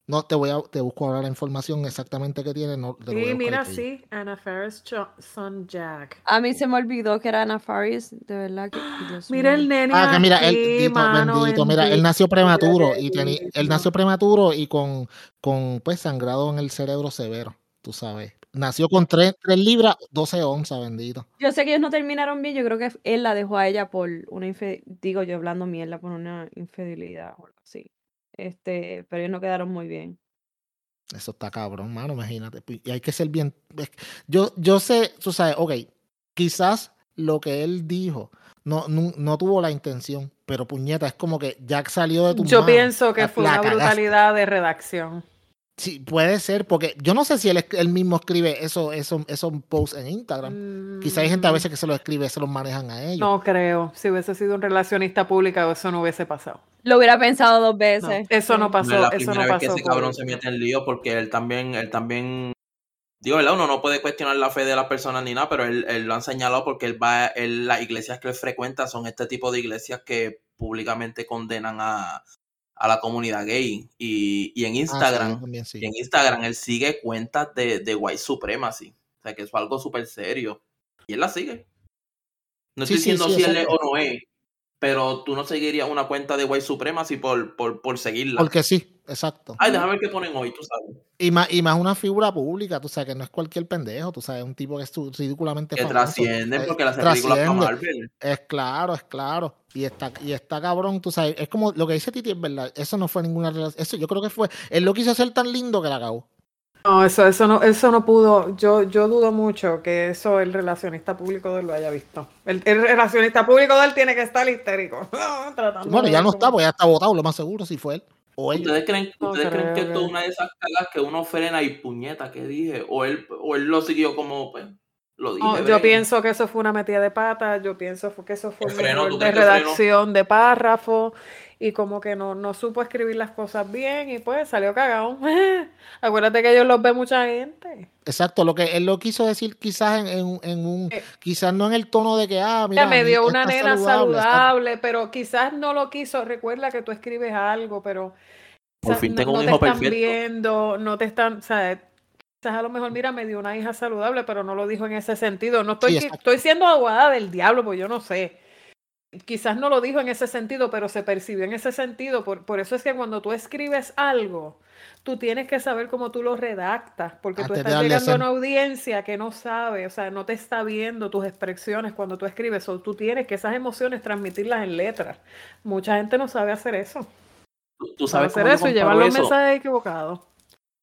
No, te voy a, te busco ahora la información exactamente que tiene. No, te Sí, mira, sí. Anna Faris, son Jack. A mí se me olvidó que era Ana Faris, de verdad que Dios Mira mío. el nene Ah, que mira, él, bendito, mano, bendito, mira, él nació prematuro y tenía, él nació prematuro y con, con pues sangrado en el cerebro severo, tú sabes. Nació con 3, libras, 12 onzas, bendito. Yo sé que ellos no terminaron bien, yo creo que él la dejó a ella por una infidelidad, digo yo hablando mierda, por una infidelidad o algo así. Este, pero ellos no quedaron muy bien. Eso está cabrón, mano, imagínate. Y hay que ser bien. Yo, yo sé, tú sabes, ok, quizás lo que él dijo no, no, no tuvo la intención, pero puñeta, es como que Jack salió de tu Yo pienso que la- fue la una cagaste. brutalidad de redacción. Sí, puede ser, porque yo no sé si él, él mismo escribe eso, eso, esos posts en Instagram. Quizá hay gente a veces que se los escribe, se los manejan a ellos. No creo. Si hubiese sido un relacionista pública, eso no hubiese pasado. Lo hubiera pensado dos No, veces. eso no pasó. No es la eso primera no vez pasó. que ese cabrón se mete en lío porque él también, él también, digo, ¿verdad? Uno no puede cuestionar la fe de las personas ni nada, pero él, él lo han señalado porque él va, él, las iglesias que él frecuenta son este tipo de iglesias que públicamente condenan a, a la comunidad gay. Y, y en Ah, sí, Instagram, también sí. y en Instagram él sigue cuentas de, de white supremacy. O sea que es algo súper serio. Y él la sigue. No estoy sí, diciendo si él es o no es, pero tú no seguirías una cuenta de white supremacy por, por, por seguirla. Porque sí, exacto. Ay, déjame ver qué ponen hoy, tú sabes. Y más, y más una figura pública, tú sabes, que no es cualquier pendejo, tú sabes, un tipo que es tu- ridículamente Que famoso. trascienden Eh, porque hace películas para trasciende. Marvel. Es claro, es claro. Y está, y está cabrón, tú sabes, es como lo que dice Titi, es verdad, eso no fue ninguna relación, eso yo creo que fue, él lo quiso hacer tan lindo que la acabó. No, eso, eso no, eso no pudo. Yo, yo dudo mucho que eso el relacionista público de él lo haya visto. El, el relacionista público de él tiene que estar histérico. tratando Bueno, ya no está, pues ya está votado, lo más seguro, si fue él o. ¿Ustedes creen, No ustedes creen que esto es una de esas cagas que uno frena y puñeta que dije? O él, o él lo siguió como, pues, lo dije. No, yo pienso que eso fue una metida de pata, yo pienso fue que eso fue ¿El un redacción de párrafo y como que no, no supo escribir las cosas bien y pues salió cagado. Acuérdate que ellos los ve mucha gente. Exacto, lo que él lo quiso decir quizás en, en- en un, Eh. quizás no en el tono de que, ah, mira, me dio una nena saludable, pero quizás no lo quiso. Recuerda que tú escribes algo, pero Por fin no, tengo no un te hijo están perfecto. viendo, no te están, o sea, quizás a lo mejor, mira, me dio una hija saludable, pero no lo dijo en ese sentido. No estoy, Sí, estoy siendo abogada del diablo, pues yo no sé. Quizás no lo dijo en ese sentido, pero se percibió en ese sentido. Por, por eso es que cuando tú escribes algo, tú tienes que saber cómo tú lo redactas, porque tú Antes de estás llegando a una audiencia que no sabe, o sea, no te está viendo tus expresiones cuando tú escribes, o tú tienes que esas emociones transmitirlas en letras. Mucha gente no sabe hacer eso. Tú, tú Sabe sabes hacer eso y llevar los eso? mensajes equivocados.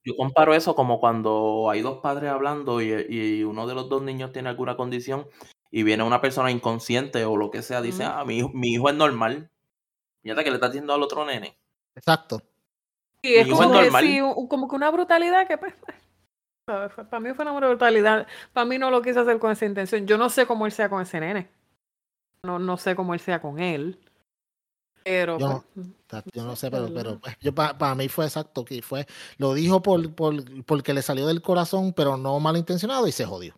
Yo comparo eso como cuando hay dos padres hablando y, y uno de los dos niños tiene alguna condición y viene una persona inconsciente o lo que sea, dice, ah, mi hijo, mi hijo es normal. Fíjate que le está haciendo al otro nene. Exacto. Y es como es que sí, como que una brutalidad que pues, para mí fue una brutalidad. Para mí no lo quise hacer con esa intención. Yo no sé cómo él sea con ese nene. No, no sé cómo él sea con él. Pero Yo no- pues, Exacto, Yo no Sí, sé, pero, pero pues, yo, para mí fue exacto, que fue, lo dijo por, por, porque le salió del corazón, pero no malintencionado y se jodió.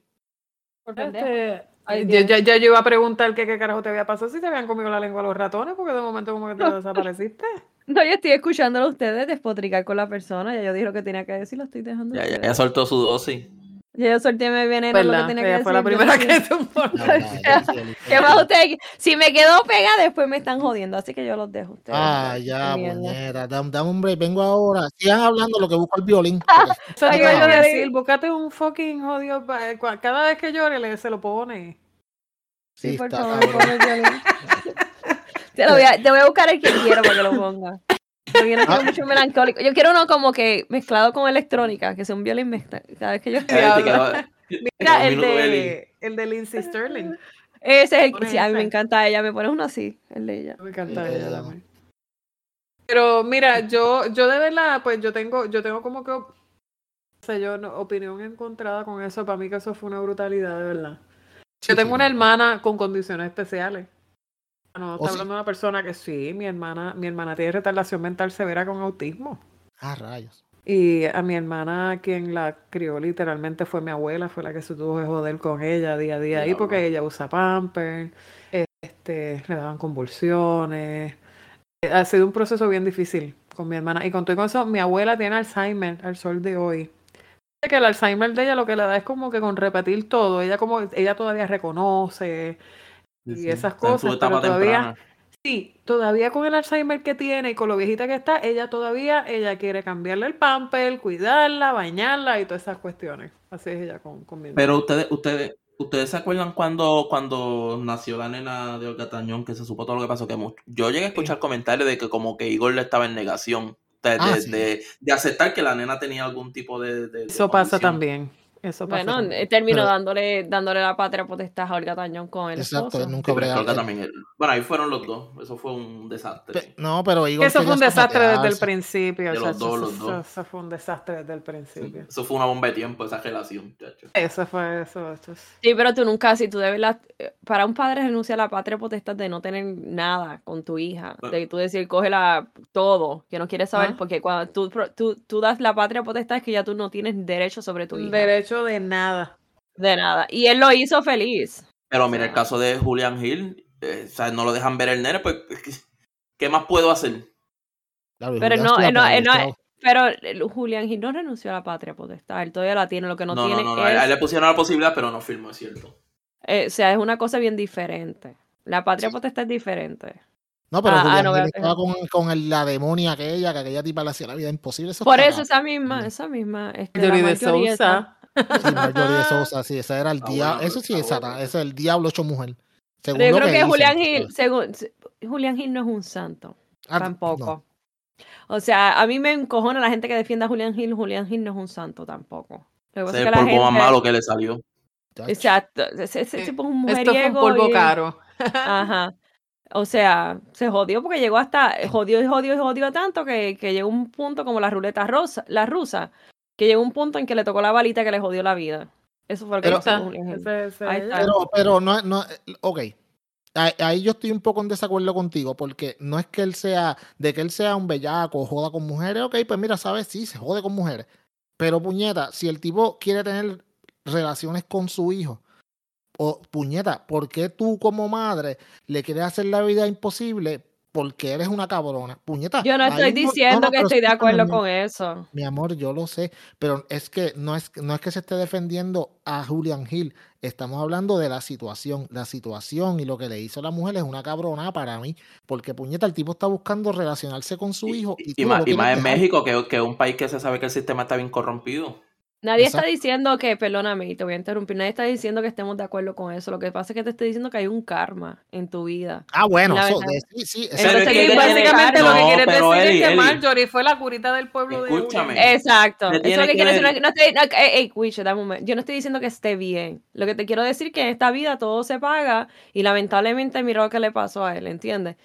Este, Ay, ya, ya yo iba a preguntar qué, qué carajo te había pasado si te habían comido la lengua los ratones, porque de momento como que te desapareciste. No, yo estoy escuchándolo a ustedes despotricar con la persona. Ya yo dije lo que tenía que decir, lo estoy dejando. Ya, ya, ya soltó su dosis. Yo solté mi veneno, lo que tenía que fue decir. la primera que el- ¿Qué más ustedes? Si me quedo pega, después me están jodiendo, así que yo los dejo ustedes. Ah, ya, mierda. puñera. Dame, dame un break, vengo ahora. Sigan hablando lo que busco el violín. Eso te iba yo decir, búscate un fucking jodido. cua- Cada vez que llore, le, se lo pone. Sí, Sí, por está favor, pon el violín. te, lo voy a, te voy a buscar el que quiero para que lo ponga. Porque yo no quiero Ah. mucho melancólico. Yo quiero uno como que mezclado con electrónica, que sea un violín mezclado. Cada vez que yo Mira, el de, el de Lindsay Sterling. Ese es el que sí, a mí me encanta ella. Me pones uno así, el de ella. Me encanta ella también. Pero mira, yo, yo de verdad, pues yo tengo, yo tengo como que, o sea, yo no- opinión encontrada con eso. Para mí que eso fue una brutalidad, de verdad. Yo tengo una hermana con condiciones especiales. No, ¿Oh, está hablando de una persona que sí, mi hermana, mi hermana tiene retardación mental severa con autismo. Ah, rayos. Y a mi hermana, quien la crió literalmente fue mi abuela, fue la que se tuvo que joder con ella día a día ahí, porque ella usa pamper, este, le daban convulsiones. Eh, Ha sido un proceso bien difícil con mi hermana. Y con todo eso, mi abuela tiene Alzheimer al sol de hoy. Que el Alzheimer de ella lo que le da es como que con repetir todo. Ella como, ella todavía reconoce y sí, esas cosas, su etapa pero todavía- temprana. Sí, todavía con el Alzheimer que tiene y con lo viejita que está, ella todavía, ella quiere cambiarle el pamper, cuidarla, bañarla y todas esas cuestiones. Así es ella con, con mi. Pero ustedes, ustedes, ustedes se acuerdan cuando, cuando nació la nena de Olga Tañón, que se supo todo lo que pasó, que mucho- yo llegué a escuchar comentarios de que como que Igor le estaba en negación. De, Ah, de, sí. de- de aceptar que la nena tenía algún tipo de. de- de Eso pasa también. Eso pasa Bueno, también. eh, terminó Pero- dándole, dándole la patria potestad a Olga Tañón con el Exacto, esposo. nunca Sí. Olga también. Bueno, ahí fueron los dos. Eso fue un desastre. Pe- No, pero Igor Eso fue un desastre desde el principio. De o sea, los dos, eso, los eso- dos. eso fue un desastre desde el principio. Eso fue una bomba de tiempo, esa relación, chacho. Eso fue eso. eso es- Sí, pero tú nunca, si tú debes la, eh, para un padre renuncia a la patria potestad de no tener nada con tu hija, Ah. de tú decir, cógela todo, que no quieres saber, Ah. porque cuando tú, pro- tú, tú das la patria potestad es que ya tú no tienes derecho sobre tu hija. Derecho de nada. De nada. Y él lo hizo feliz. Pero mira, el caso de Julian Hill, eh, o sea, no lo dejan ver el nene, pues, ¿qué más puedo hacer? Claro, Pero Julián no, él no, él no- pero el- Julián Gil no renunció a la patria potestad, él todavía la tiene, lo que no, No, no, tiene no, no, a él- a él es, le pusieron la posibilidad, pero no firmó, es cierto. eh, o sea, es una cosa bien diferente. La patria potestad es diferente. No, pero Ah, ah, Julián no, Gil veo estaba con, con el- la demonia aquella, que aquella tipa le hacía la vida imposible. Eso Por eso esa misma, cabrón. esa misma. Este, la de. Sousa. Sí, Marjorie de Sosa, sí, ese era el Ah, diablo. bueno, eso sí está es Satan, bueno. es el diablo hecho mujer. Según yo creo que, dicen, Julián pero- Gil, según, Julián Gil no es un santo, Ah, tampoco. no. O sea, a mí me encojona la gente que defiende a Julián Gil. Julián Gil no es un santo tampoco. Lo que es que el la polvo más gente- malo que le salió. Exacto. Ese, ese Sí. tipo es un Esto fue un mujeriego. polvo y- caro. Ajá. O sea, se jodió porque llegó hasta, jodió y jodió y jodió tanto que, que llegó un punto como la ruleta rosa, la rusa, que llegó un punto en que le tocó la balita que le jodió la vida. Eso fue lo que Pero- está. Pero, pero no, no, ok. Ahí, ahí yo estoy un poco en desacuerdo contigo, porque no es que él sea, de que él sea un bellaco o joda con mujeres, ok, pues mira, sabes, sí, se jode con mujeres. Pero puñeta, si el tipo quiere tener relaciones con su hijo, o puñeta, ¿por qué tú como madre le quieres hacer la vida imposible? Porque eres una cabrona. Puñeta. Yo no estoy no, diciendo no, que estoy de acuerdo mi- con eso. Mi amor, yo lo sé, pero es que no es, no es que se esté defendiendo a Julian Hill. Estamos hablando de la situación. La situación y lo que le hizo la mujer es una cabrona para mí. Porque puñeta, el tipo está buscando relacionarse con su hijo. Y, más, y en. México, que que es un país que se sabe que el sistema está bien corrompido. Nadie está Exacto. diciendo que, perdóname, y te voy a interrumpir, nadie está diciendo que estemos de acuerdo con eso. Lo que pasa es que te estoy diciendo que hay un karma en tu vida. Ah, bueno, de- sí, sí. Pero Entonces, es que tiene- básicamente lo que quieres decir Eli, es que Eli. Marjorie fue la curita del pueblo de Escúchame. Julián. Exacto. ¿Qué Eso es lo que que quiero decir. No, no estoy, no, eh, eh, Wicho, dame un momento. Yo no estoy diciendo que esté bien. Lo que te quiero decir es que en esta vida todo se paga y lamentablemente mira lo que le pasó a él, ¿entiendes?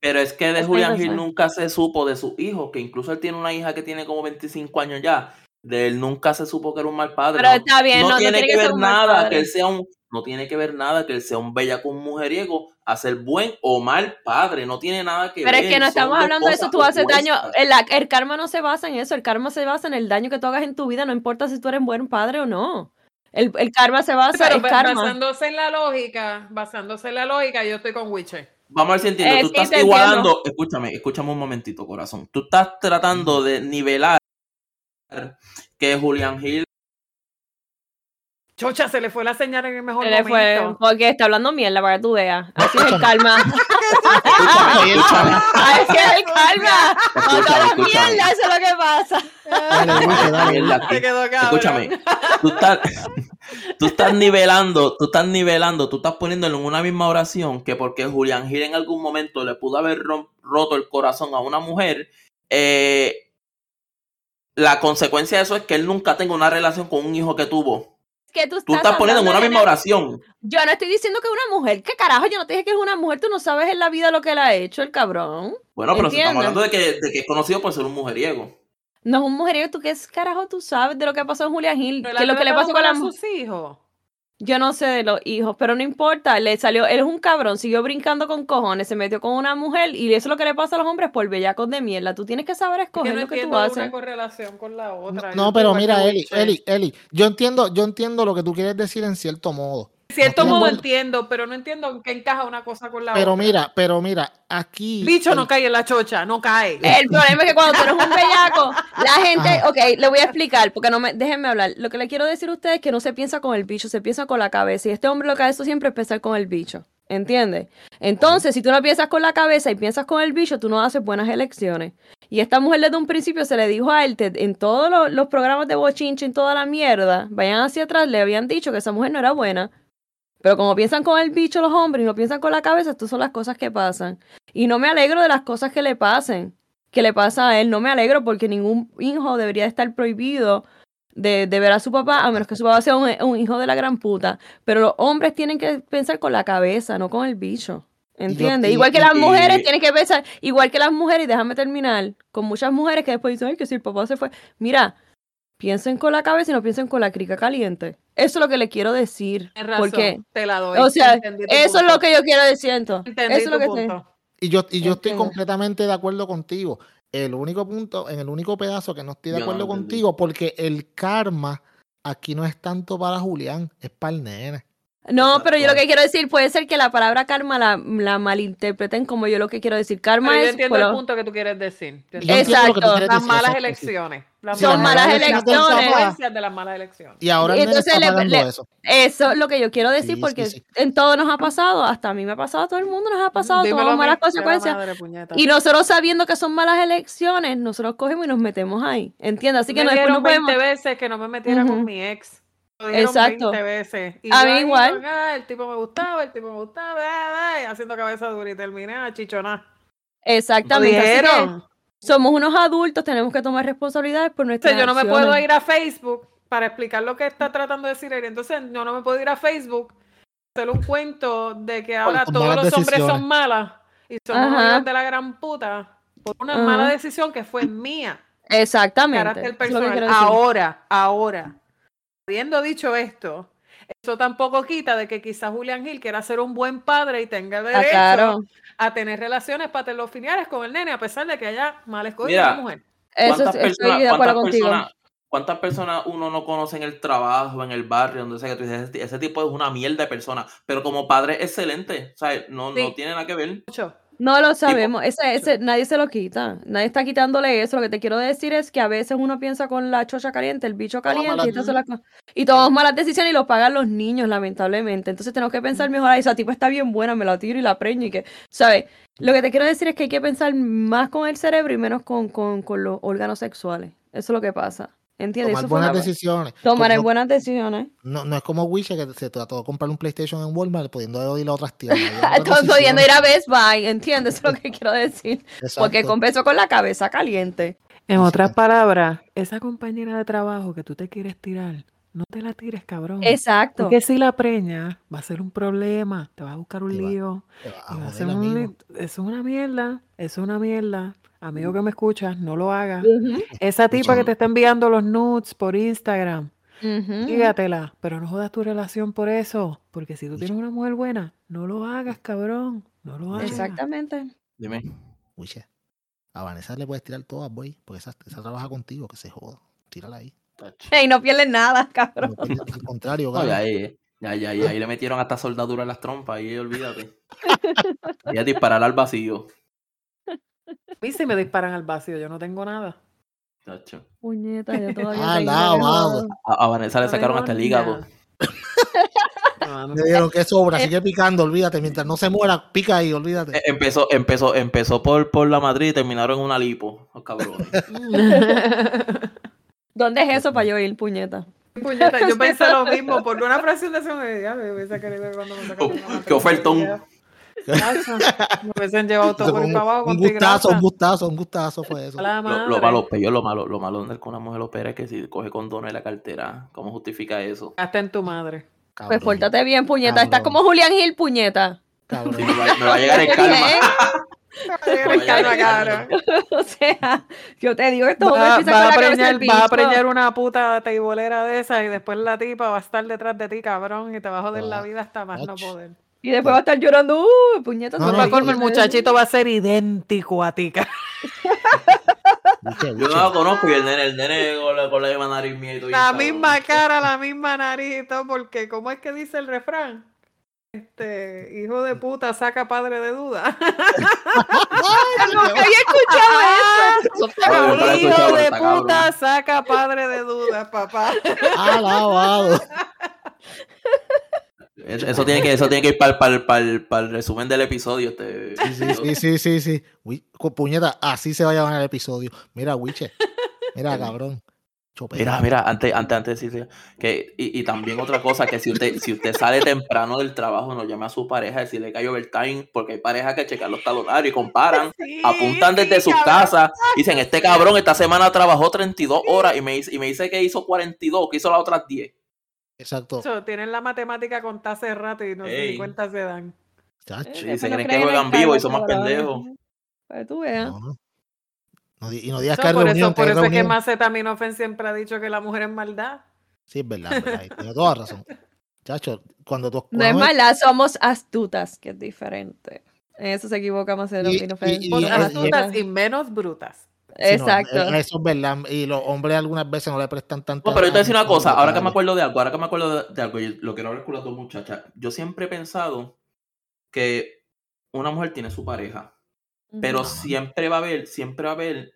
Pero es que de Julian la- nunca se supo de su hijo, que incluso él tiene una hija que tiene como 25 años ya. De él nunca se supo que era un mal padre. Pero no, está bien, no, no tiene tiene que ver nada que él sea un no tiene que ver nada que él sea un bellaco un mujeriego a ser buen o mal padre, no tiene nada que Pero ver. es que no estamos hablando de eso, tú haces daño. El, el karma no se basa en eso, el karma se basa en el daño que tú hagas en tu vida, no importa si tú eres buen padre o no. El, el karma se basa Pero en karma. basándose en la lógica, basándose en la lógica, yo estoy con Witcher. Vamos a ver si entiendo. Eh, Tú sí, estás igualando, escúchame, escúchame un momentito, corazón. Tú estás tratando de nivelar que Julian Hill Chocha, se le fue la señal en el mejor Se le fue, momento. porque está hablando mierda para que tú veas. Así es el karma. Escúchame, escúchame. Así es el karma. Cuando mierda, eso es lo que pasa. Dale, dale. Escúchame, tú estás, tú estás nivelando, tú estás nivelando, tú estás poniéndolo en una misma oración que porque Julián Gil en algún momento le pudo haber roto el corazón a una mujer, eh, la consecuencia de eso es que él nunca tenga una relación con un hijo que tuvo. Que tú Tú estás poniendo en una misma oración. Yo no estoy diciendo que es una mujer. ¿Qué carajo? Yo no te dije que es una mujer. Tú no sabes en la vida lo que él ha hecho, el cabrón. Bueno, pero si estamos hablando de que, de que es conocido por ser un mujeriego. No es un mujeriego. ¿Tú qué es carajo tú sabes de lo que pasó en? Pero él Que lo que le pasó con la sus hijos. Yo no sé de los hijos, pero no importa. Le salió, él es un cabrón, siguió brincando con cojones, se metió con una mujer y eso es lo que le pasa a los hombres por bellacos de mierda. Tú tienes que saber escoger no lo que tú haces. una correlación con la otra. No, estoy pero mira, Eli. Eli, Eli, yo entiendo, yo entiendo lo que tú quieres decir en cierto modo. Cierto No modo entiendo, pero no entiendo en qué encaja una cosa con la Pero otra. mira, pero mira, aquí. Bicho el- no cae en la chocha, no cae. El problema es que cuando tú eres un bellaco, la gente, ok, le voy a explicar, porque no me, déjenme hablar. Lo que le quiero decir a ustedes es que no se piensa con el bicho, se piensa con la cabeza. Y este hombre lo que ha hecho siempre es pensar con el bicho. ¿Entiendes? Entonces, si tú no piensas con la cabeza y piensas con el bicho, tú no haces buenas elecciones. Y esta mujer desde un principio se le dijo a él, te- en todos los, los programas de bochinche, en toda la mierda, vayan hacia atrás, le habían dicho que esa mujer no era buena. Pero como piensan con el bicho los hombres y no piensan con la cabeza, estas son las cosas que pasan. Y no me alegro de las cosas que le pasen, que le pasa a él. No me alegro porque ningún hijo debería estar prohibido de, de ver a su papá, a menos que su papá sea un, un hijo de la gran puta. Pero los hombres tienen que pensar con la cabeza, no con el bicho. ¿Entiendes? igual que las mujeres tienen que pensar, igual que las mujeres, y déjame terminar, con muchas mujeres que después dicen, ay, que si el papá se fue. Mira, piensen con la cabeza y no piensen con la crica caliente. Eso es lo que le quiero decir. Razón, Porque, te la doy. o sea, eso es lo que yo quiero decir, entonces. Entendí Eso es lo que punto. Y yo, y yo estoy completamente de acuerdo contigo. El único punto, en el único pedazo que no estoy de no acuerdo contigo, porque el karma aquí no es tanto para Julián, es para el nene. No, pero yo lo que quiero decir puede ser que la palabra karma la, la malinterpreten como yo lo que quiero decir. Karma Pero yo es entiendo el punto que tú quieres decir. Exacto. quieres Las decir, malas exacto, sí. elecciones. Las Sí, Son malas elecciones. consecuencias de las malas elecciones. Y ahora entonces está le- le- eso. Eso es lo que yo quiero decir Sí, porque sí, sí. en todo nos ha pasado, hasta a mí me ha pasado, a todo el mundo nos ha pasado, Dímelo malas consecuencias. madre. Y nosotros sabiendo que son malas elecciones, nosotros cogemos y nos metemos ahí. ¿Entiendes? Así que me no, después no podemos... 20 veces que no me metiera Ujú. con mi ex. Lo dijeron Exacto. 20 veces. Y A yo mí ahí, igual. el tipo me gustaba, el tipo me gustaba, y haciendo cabeza dura y terminé a chichonar. Exactamente. así que- dijeron. somos unos adultos, tenemos que tomar responsabilidades por O nuestras sea, yo no me puedo ir a Facebook para explicar lo que está tratando de decir él. Entonces, yo no me puedo ir a Facebook hacer un cuento de que ahora todos los hombres son malas y son hijos de la gran puta por una Ajá. mala decisión que fue mía. Exactamente. carácter personal. Ahora, ahora, habiendo dicho esto, eso tampoco quita de que quizás Julián Gil quiera ser un buen padre y tenga Ah, derecho claro. a tener relaciones paterno-filiares con el nene, a pesar de que haya mal escogido Mira, una mujer. Eso ¿Cuántas es- estoy personas, de acuerdo cuántas contigo. personas, cuántas personas uno no conoce en el trabajo, en el barrio, donde sea que tú dices, ese, ese tipo es una mierda de persona, pero como padre es excelente, o sea, no, Sí. no tiene nada que ver. Mucho. No lo sabemos, ese, ese, nadie se lo quita, nadie está quitándole eso. Lo que te quiero decir es que a veces uno piensa con la chocha caliente, el bicho caliente, y, las cosas. y tomamos malas decisiones y lo pagan los niños, lamentablemente. Entonces tenemos que pensar mejor, "Ay, esa tipa está bien buena, me la tiro y la preño y que, ¿sabes? Lo que te quiero decir es que hay que pensar más con el cerebro y menos con, con, con los órganos sexuales. Eso es lo que pasa. ¿Entiendes? Tomar Eso buenas decisiones. Tomar en no, buenas decisiones. no, no es como Wiche que se trató de comprar un PlayStation en Walmart pudiendo ir a otras tiendas. Estoy pudiendo ir a Best Buy, ¿entiendes? Eso es lo que quiero decir. Porque compensó con la cabeza caliente. En otras palabras, esa compañera de trabajo que tú te quieres tirar, no te la tires, cabrón. Exacto. Porque si la preña, va a ser un problema, te va a buscar un va- lío. Va a a un Eso es una mierda, eso es una mierda. Amigo que me escuchas, no lo hagas. Esa tipa que te está enviando los nudes por Instagram, ujú. dígatela, pero no jodas tu relación por eso. Porque si tú tienes una mujer buena, no lo hagas, cabrón. No lo hagas. Exactamente. Dime. Wiche, a Vanessa le puedes tirar todas, boy, porque esa, esa trabaja contigo, que se joda. Tírala ahí. Ey, no pierdes nada, cabrón. No pierdes, al contrario, gana. ahí, ya, ya, ya, ahí le metieron hasta soldadura en las trompas, ahí olvídate. Y a disparar al vacío. A mí si me disparan al vacío, yo no tengo nada. tacho. Puñeta, yo todavía Ah, tengo lavado. que- A, a Vanessa le No sacaron hasta el hígado. No, no Le dieron que sobra, Eh. sigue picando, olvídate. Mientras no se muera, pica ahí, olvídate. Eh, Empezó, empezó, empezó por, por la Madrid y terminaron en una lipo. Los cabrones. ¿Dónde es eso para yo ir, puñeta? Puñeta, yo pensé lo mismo, por una fracción de segundo, ya me hubiese querido cuando me sacaron una Qué ofertón. Me hubiesen llevado todo por un, abajo un con gustazo, un gustazo, un gustazo fue eso. Lo, lo malo, pero yo lo malo, lo malo de que una mujer opera es que si coge condones en la cartera, ¿cómo justifica eso? Hasta en tu madre. Pues Cabrón, pórtate bien, puñeta. Estás Cabrón. como Julián Gil, puñeta. cabrón. Sí, me, va, me va a llegar el. Calma, cabrón. o sea, yo te digo, estos Va, va con a preñar, va a preñar una puta teibolera de esa y después la tipa va a estar detrás de ti, cabrón, y te va a joder la Ah, vida hasta más no poder. Y después va a estar llorando, uh, puñeta. No, no, colmo, el muchachito va a ser idéntico a ti, ca- Wiche, Yo no la conozco y el nene, el nene con la, con la misma nariz mía y todo. bien La misma cara, la misma nariz y todo, porque ¿cómo es que dice el refrán? Este, hijo de puta, saca padre de duda. Nunca había escuchado eso. Eso hijo de puta, saca padre de duda, papá. Alabado. Es- Eso tiene que, eso tiene que ir para, para, para, para el resumen del episodio. Este, Sí, sí, sí, sí. Wi- co- Puñeta, así se va a llamar el episodio. Mira, Wiche. Mira, cabrón. Mira, mira, antes, antes, antes de decirle que, y, y también otra cosa, que si usted, si usted sale temprano del trabajo, no llame a su pareja, decirle que hay overtime, porque hay parejas que checan los talonarios y comparan, Sí, apuntan desde sí, sus cabrón. casas, dicen, este cabrón esta semana trabajó 32 horas y me, dice- y me dice que hizo 42, que hizo las otras 10. Exacto. Eso, tienen la matemática con hace rato y no sé Ey. ni cuenta se dan. Chacho. Después se no creen que juegan vivo y son más pendejos. Para tú veas. No, no. Y no digas Eso, que hay por reunión, eso, por eso es que. Macetaminofén siempre ha dicho que la mujer es maldad. Sí, es verdad, verdad. y Tiene toda razón. Chacho, cuando tú. No es cuando- mala, somos astutas, que es diferente. En eso se equivoca más Y- y- Son y- astutas y menos brutas. No, Exacto. eh, eso es verdad. Y los hombres algunas veces no le prestan tanta. No, pero yo te voy a decir una cosa, ahora que me acuerdo de algo, ahora que me acuerdo de, de algo, y lo quiero hablar con las dos muchachas. Yo siempre he pensado que una mujer tiene su pareja, pero siempre va a haber, siempre va a haber,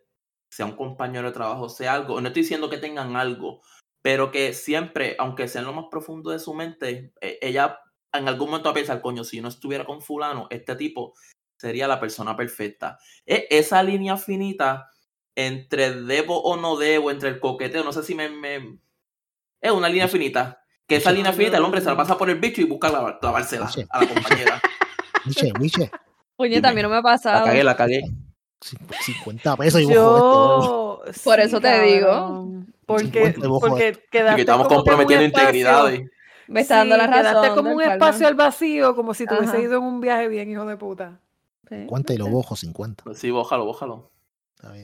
sea un compañero de trabajo, sea algo, no estoy diciendo que tengan algo, pero que siempre, aunque sea en lo más profundo de su mente, eh, ella en algún momento va a pensar, coño, si yo no estuviera con fulano, este tipo sería la persona perfecta. Es esa línea finita entre debo o no debo, entre el coqueteo, no sé si me... me- Es una línea finita. Que esa línea finita el hombre se la pasa por el bicho y busca clavársela Sí. a la compañera. Wiche, Wiche. Puñeta, a mí no me ha La pasado. cagué, la cagué. Cin- 50 pesos y. Yo. Por sí, eso te digo. Porque, 50 y vos porque Y quedaste que estamos como comprometiendo espacio- integridades. Me está dando sí, la razón. Quedaste como un espacio al vacío, como si te hubiese ido en un viaje bien, hijo de puta. Sí, 50 y lo bojo 50. Sí, bójalo, bójalo.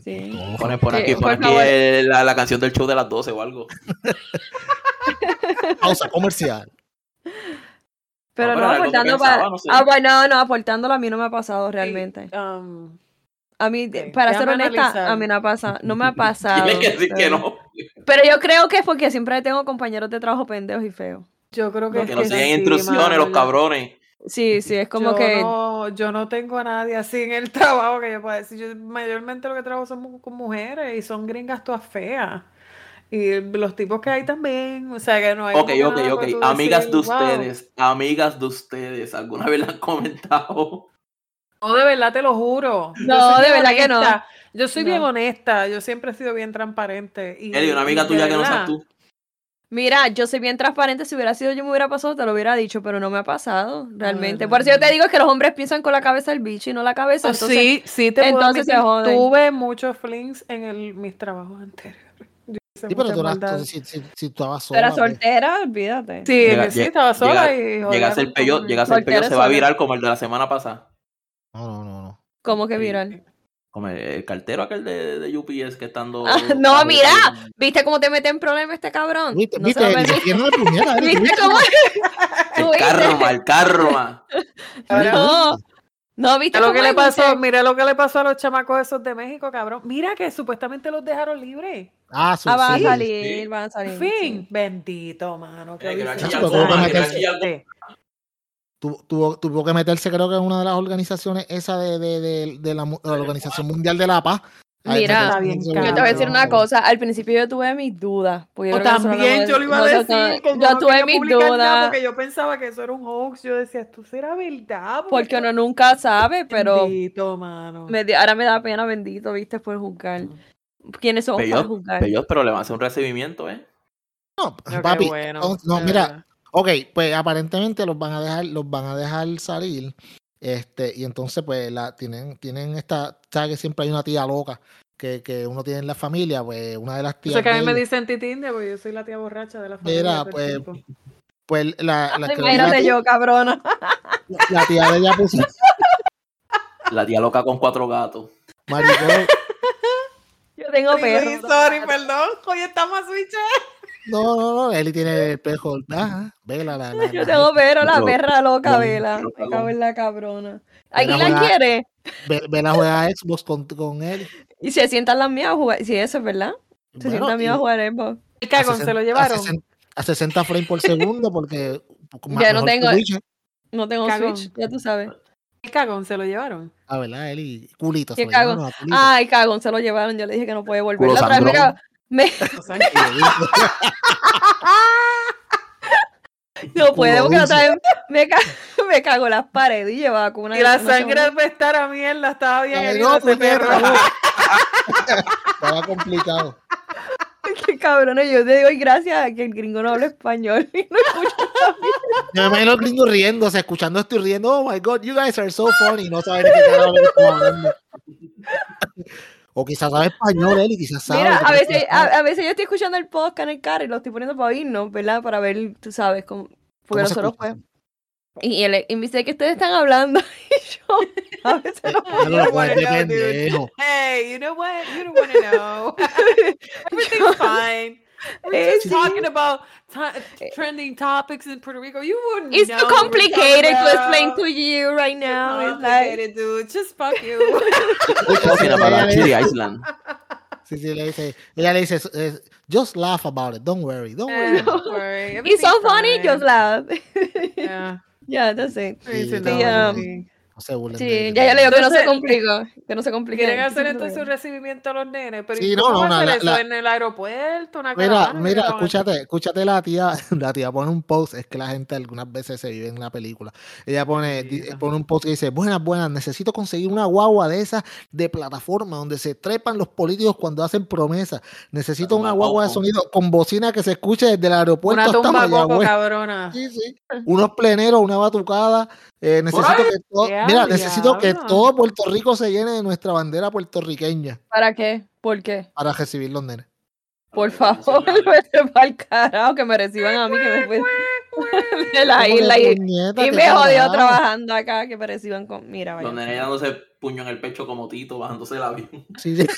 Sí. Por Sí, aquí, por aquí el- la, la canción del show de las 12 o algo. Pausa comercial. Pero No, no, aportando pensaba, para. no sé. Ah, bueno, no, aportándolo a mí no me ha pasado realmente. Sí, um, A mí, para ser honesta, analizar. a mí no ha pasado. No me ha pasado. Tiene que decir que pero- no. Pero yo creo que es porque siempre tengo compañeros de trabajo pendejos y feos. yo creo que, Que es no siguen sí, instrucciones los cabrones. Sí, sí, es como yo que. No, yo no tengo a nadie así en el trabajo que yo pueda decir. Yo mayormente lo que trabajo son con mujeres y son gringas todas feas. Y los tipos que hay también. O sea que no hay. Ok, ok, ok. Amigas de ustedes, amigas de ustedes, ¿alguna vez le han comentado? No, de verdad te lo juro. No, de verdad que no. Yo soy bien honesta. Yo siempre he sido bien transparente. Y, Eli, una amiga tuya que no seas tú. Mira, yo soy bien transparente. Si hubiera sido yo, me hubiera pasado, te lo hubiera dicho, pero no me ha pasado realmente. Por eso yo te digo que los hombres piensan con la cabeza del bicho y no la cabeza. Oh, Entonces, sí, sí te puedo entonces se admitir, joden. Tuve muchos flings en el, mis trabajos anteriores. Sí, pero tú, eras, maldades. si, si, si tú estabas tú sola, pues, soltera, olvídate. Sí, Llega- sí, estaba sola y Llega a ser con pello, cojones. llega a ser pello, se va a virar como el de la semana pasada. No, no, no, no. ¿Cómo que Sí. viral? Como el, el cartero aquel de, de UPS que estando. Ah, no, mira, ¿Viste cómo te mete en problemas este cabrón? ¿Viste? No se ¿Viste? ¿Viste ¿viste? cómo? El karma, el karma. No, no, ¿viste Mira lo que le pasó, mira lo que le pasó a los chamacos esos de México, cabrón. Mira que supuestamente los dejaron libres. Ah, sí, Ah, van a salir, sí. van a salir. Fin. sí. Bendito, mano. qué No tuvo que meterse- Gente. Tuvo, que meterse, creo que en una de las organizaciones, esa de, de, de, de la, mu- de la Organización Mundial de la Paz. Mira, bien Yo te voy a decir una cosa, al principio yo tuve mis dudas. porque yo no también yo lo iba a no, no, decir. como yo no tuve mis dudas, Porque yo pensaba que eso era un hoax. Yo decía, esto será verdad. porque uno nunca sabe, pero Bendito, mano. me ahora me da pena, bendito, viste, por juzgar. ¿Quiénes somos para juzgar? pero le va a hacer un recibimiento, ¿eh? No, No, papi. bueno, no, no, mira, verdad. Ok, pues aparentemente los van a dejar, los van a dejar salir. Este, y entonces, pues, la, tienen, tienen esta, sabes que siempre hay una tía loca que, que uno tiene en la familia, pues, una de las O tías. sea que a mí me dicen titindia porque yo soy la tía borracha de la familia. Mira, pues, pues, la, la, que la yo, cabrona. la tía de ella puso, La tía loca con cuatro gatos. maricón, Yo tengo Sorry, perro. Luis, sorry, perdón. Hoy estamos a switch. No, no, no, Eli tiene el espejo, ajá, vela, la, la, Yo tengo perro, la perra loca, lo- vela. Me cago en la cabrona. ¿Alguien la quiere? ve, ve la juega a Xbox con, con él. Y se sientan las mías a jugar. Sí, eso es verdad. Se Bueno, sientan mías a jugar Xbox. El cagón 60 se lo a llevaron. 60 A 60 frames por segundo, porque. Ya no tengo- Witcher. No tengo Cagón. Switch, ya tú sabes. El cagón se lo llevaron. Ah, ¿verdad? Eli, culito. ¿Qué se lo llevaron culito. Ay, cagón, se lo llevaron. Yo le dije que no puede volver. La otra vez me- O sea, no porque la otra vez me, ca- me cago en las paredes y llevaba como una. y la sangre al pestar a mierda estaba bien herido no, ese perro. Estaba complicado. Qué cabrón. Yo te doy gracias a que el gringo no habla español. y no escucha. Yo me imagino los gringos riéndose, escuchando esto y riendo. Oh my god, you guys are so funny. No saben qué carajo hablando. O quizás sabe español, Eli, quizás sabe. Mira, ¿tú a veces, a, a veces yo estoy escuchando el podcast en el carro y lo estoy poniendo para oírnos, ¿verdad? Para ver, tú sabes, cómo, porque ¿Cómo se nosotros pues. Y, él, y me dice que ustedes están hablando y yo a veces no Ya no pendejo. Hey, you know what? You don't want to know. Everything's fine. We're Eh, just talking about ti- trending topics in Puerto Rico. You wouldn't It's know too what we're talking complicated to explain to you right now. It's like, complicated, dude. Just fuck you. We're Talking about ella, a le, Chili Island. sí, sí, le dice, ella le dice, eh, just laugh about it, don't worry, don't worry. Eh, don't worry. it's so funny, just laugh. Yeah. yeah, that's it. Sí, Sí, no, um, sí. No se burlen Sí, de ya, ya le digo que no se Entonces- complica, que no se complique. Quieren hacer entonces un recibimiento a los nenes, pero Sí, ¿y no, cómo no, no, hacer la- eso? la- en el aeropuerto, una Mira, caravana, mira, escúchate, escúchate la tía, la tía pone un post, es que la gente algunas veces se vive en la película. Ella pone, pone un post que dice, buenas, buenas, necesito conseguir una guagua de esas de plataforma donde se trepan los políticos cuando hacen promesas. Necesito una guagua de sonido con bocina que se escuche desde el aeropuerto Una hasta tumba coco, Mayagüez. cabrona. Sí, sí. Unos pleneros, una batucada Eh, necesito que todo, Puerto Rico se llene de nuestra bandera puertorriqueña ¿Para qué? ¿Por qué? para recibir los nenes. Por favor, vete para el carajo, que me reciban a mí, que me fue de la isla y, puñeta, y me jodió carajo. trabajando acá, que me reciban con. Mira, vaya. Los nenes dándose puño en el pecho como Tito, bajándose el avión. Sí, sí.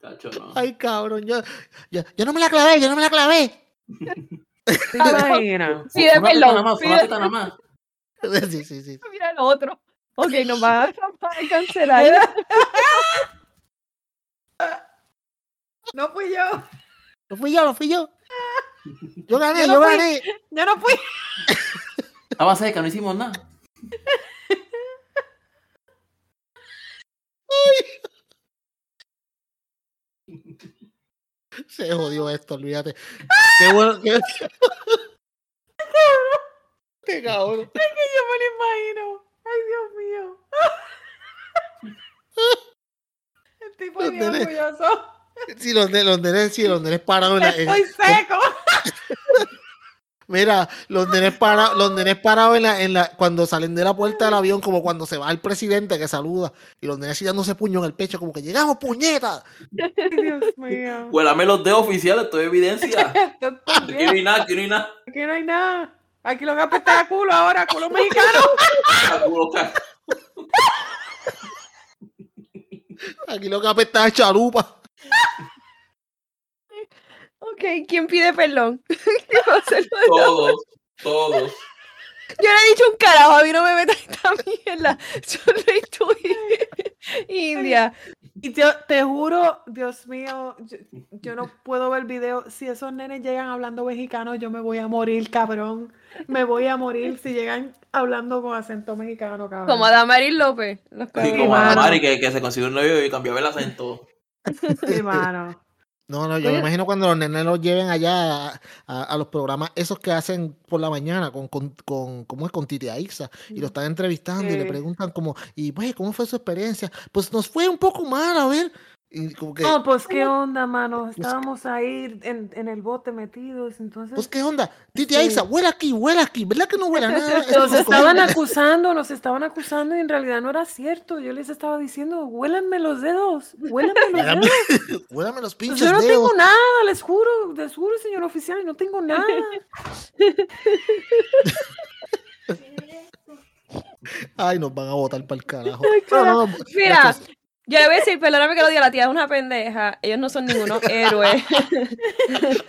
Cacho, no. Ay, cabrón, yo, yo, yo no me la clavé, yo no me la clavé. ¿Te imaginas? Perdón, nada más, nada más. Sí, sí, sí. Mira el otro. Ok, nos van a, cancelar. No fui yo. Lo fui yo, lo fui yo. Yo gané, Yo yo, no fui. gané. Yo no fui. Estaba seca, no hicimos nada. Se jodió esto, olvídate. Qué bueno que. Qué cabrón. Yo me lo imagino. Ay, Dios mío. El tipo Los es bien orgulloso. Sí, los, de, los nenes, sí, los nenes parados en la. en- Estoy seco. Mira, los nenes parados, los nenes parados en la, en la, cuando salen de la puerta del avión, como cuando se va el presidente que saluda, y los nenes dándose puño en el pecho, como que llegamos, puñeta. Dios mío. Huélame los dedos oficiales, esto es evidencia. Aquí no hay nada, aquí no hay nada. Aquí no hay nada. Aquí lo que apesta a culo ahora, culo mexicano. A Aquí lo que apesta es chalupa. Ok, ¿quién pide perdón? Todos, todos. Yo le he dicho un carajo, a mí no me metas esta mierda. Yo soy tu India. Y yo te juro, Dios mío, yo, yo no puedo ver video. Si esos nenes llegan hablando mexicano, yo me voy a morir, cabrón. Me voy a morir si llegan hablando con acento mexicano, cabrón. Como Damaris López. Los cabrones. como a mano. Mari que, que se consiguió un novio y cambiaba el acento. Sí, mano. No, no, yo me imagino cuando los nenes los lleven allá a, a- a los programas esos que hacen por la mañana con, con, con ¿cómo es? Con Titi Aixa y lo están entrevistando y le preguntan como, y pues, ¿cómo fue su experiencia? Pues nos fue un poco mal, a ver. Y como que, No, pues qué onda, mano. Estábamos ahí en, en el bote metidos, entonces. pues, ¿qué onda? Titi Sí. Aixa, huele aquí, huele aquí, ¿verdad que no huele nada? Nos no es estaban comida". acusando, nos estaban acusando y en realidad no era cierto. Yo les estaba diciendo, huélanme los dedos, huélanme los dedos. Huélame los Pues pinches yo no dedos. tengo nada, les juro, les juro, señor oficial, no tengo nada. Ay, nos van a botar para el carajo. No, no, no, Mira, yo le voy a decir, perdóname que lo diga, la tía es una pendeja. Ellos no son ningunos héroes.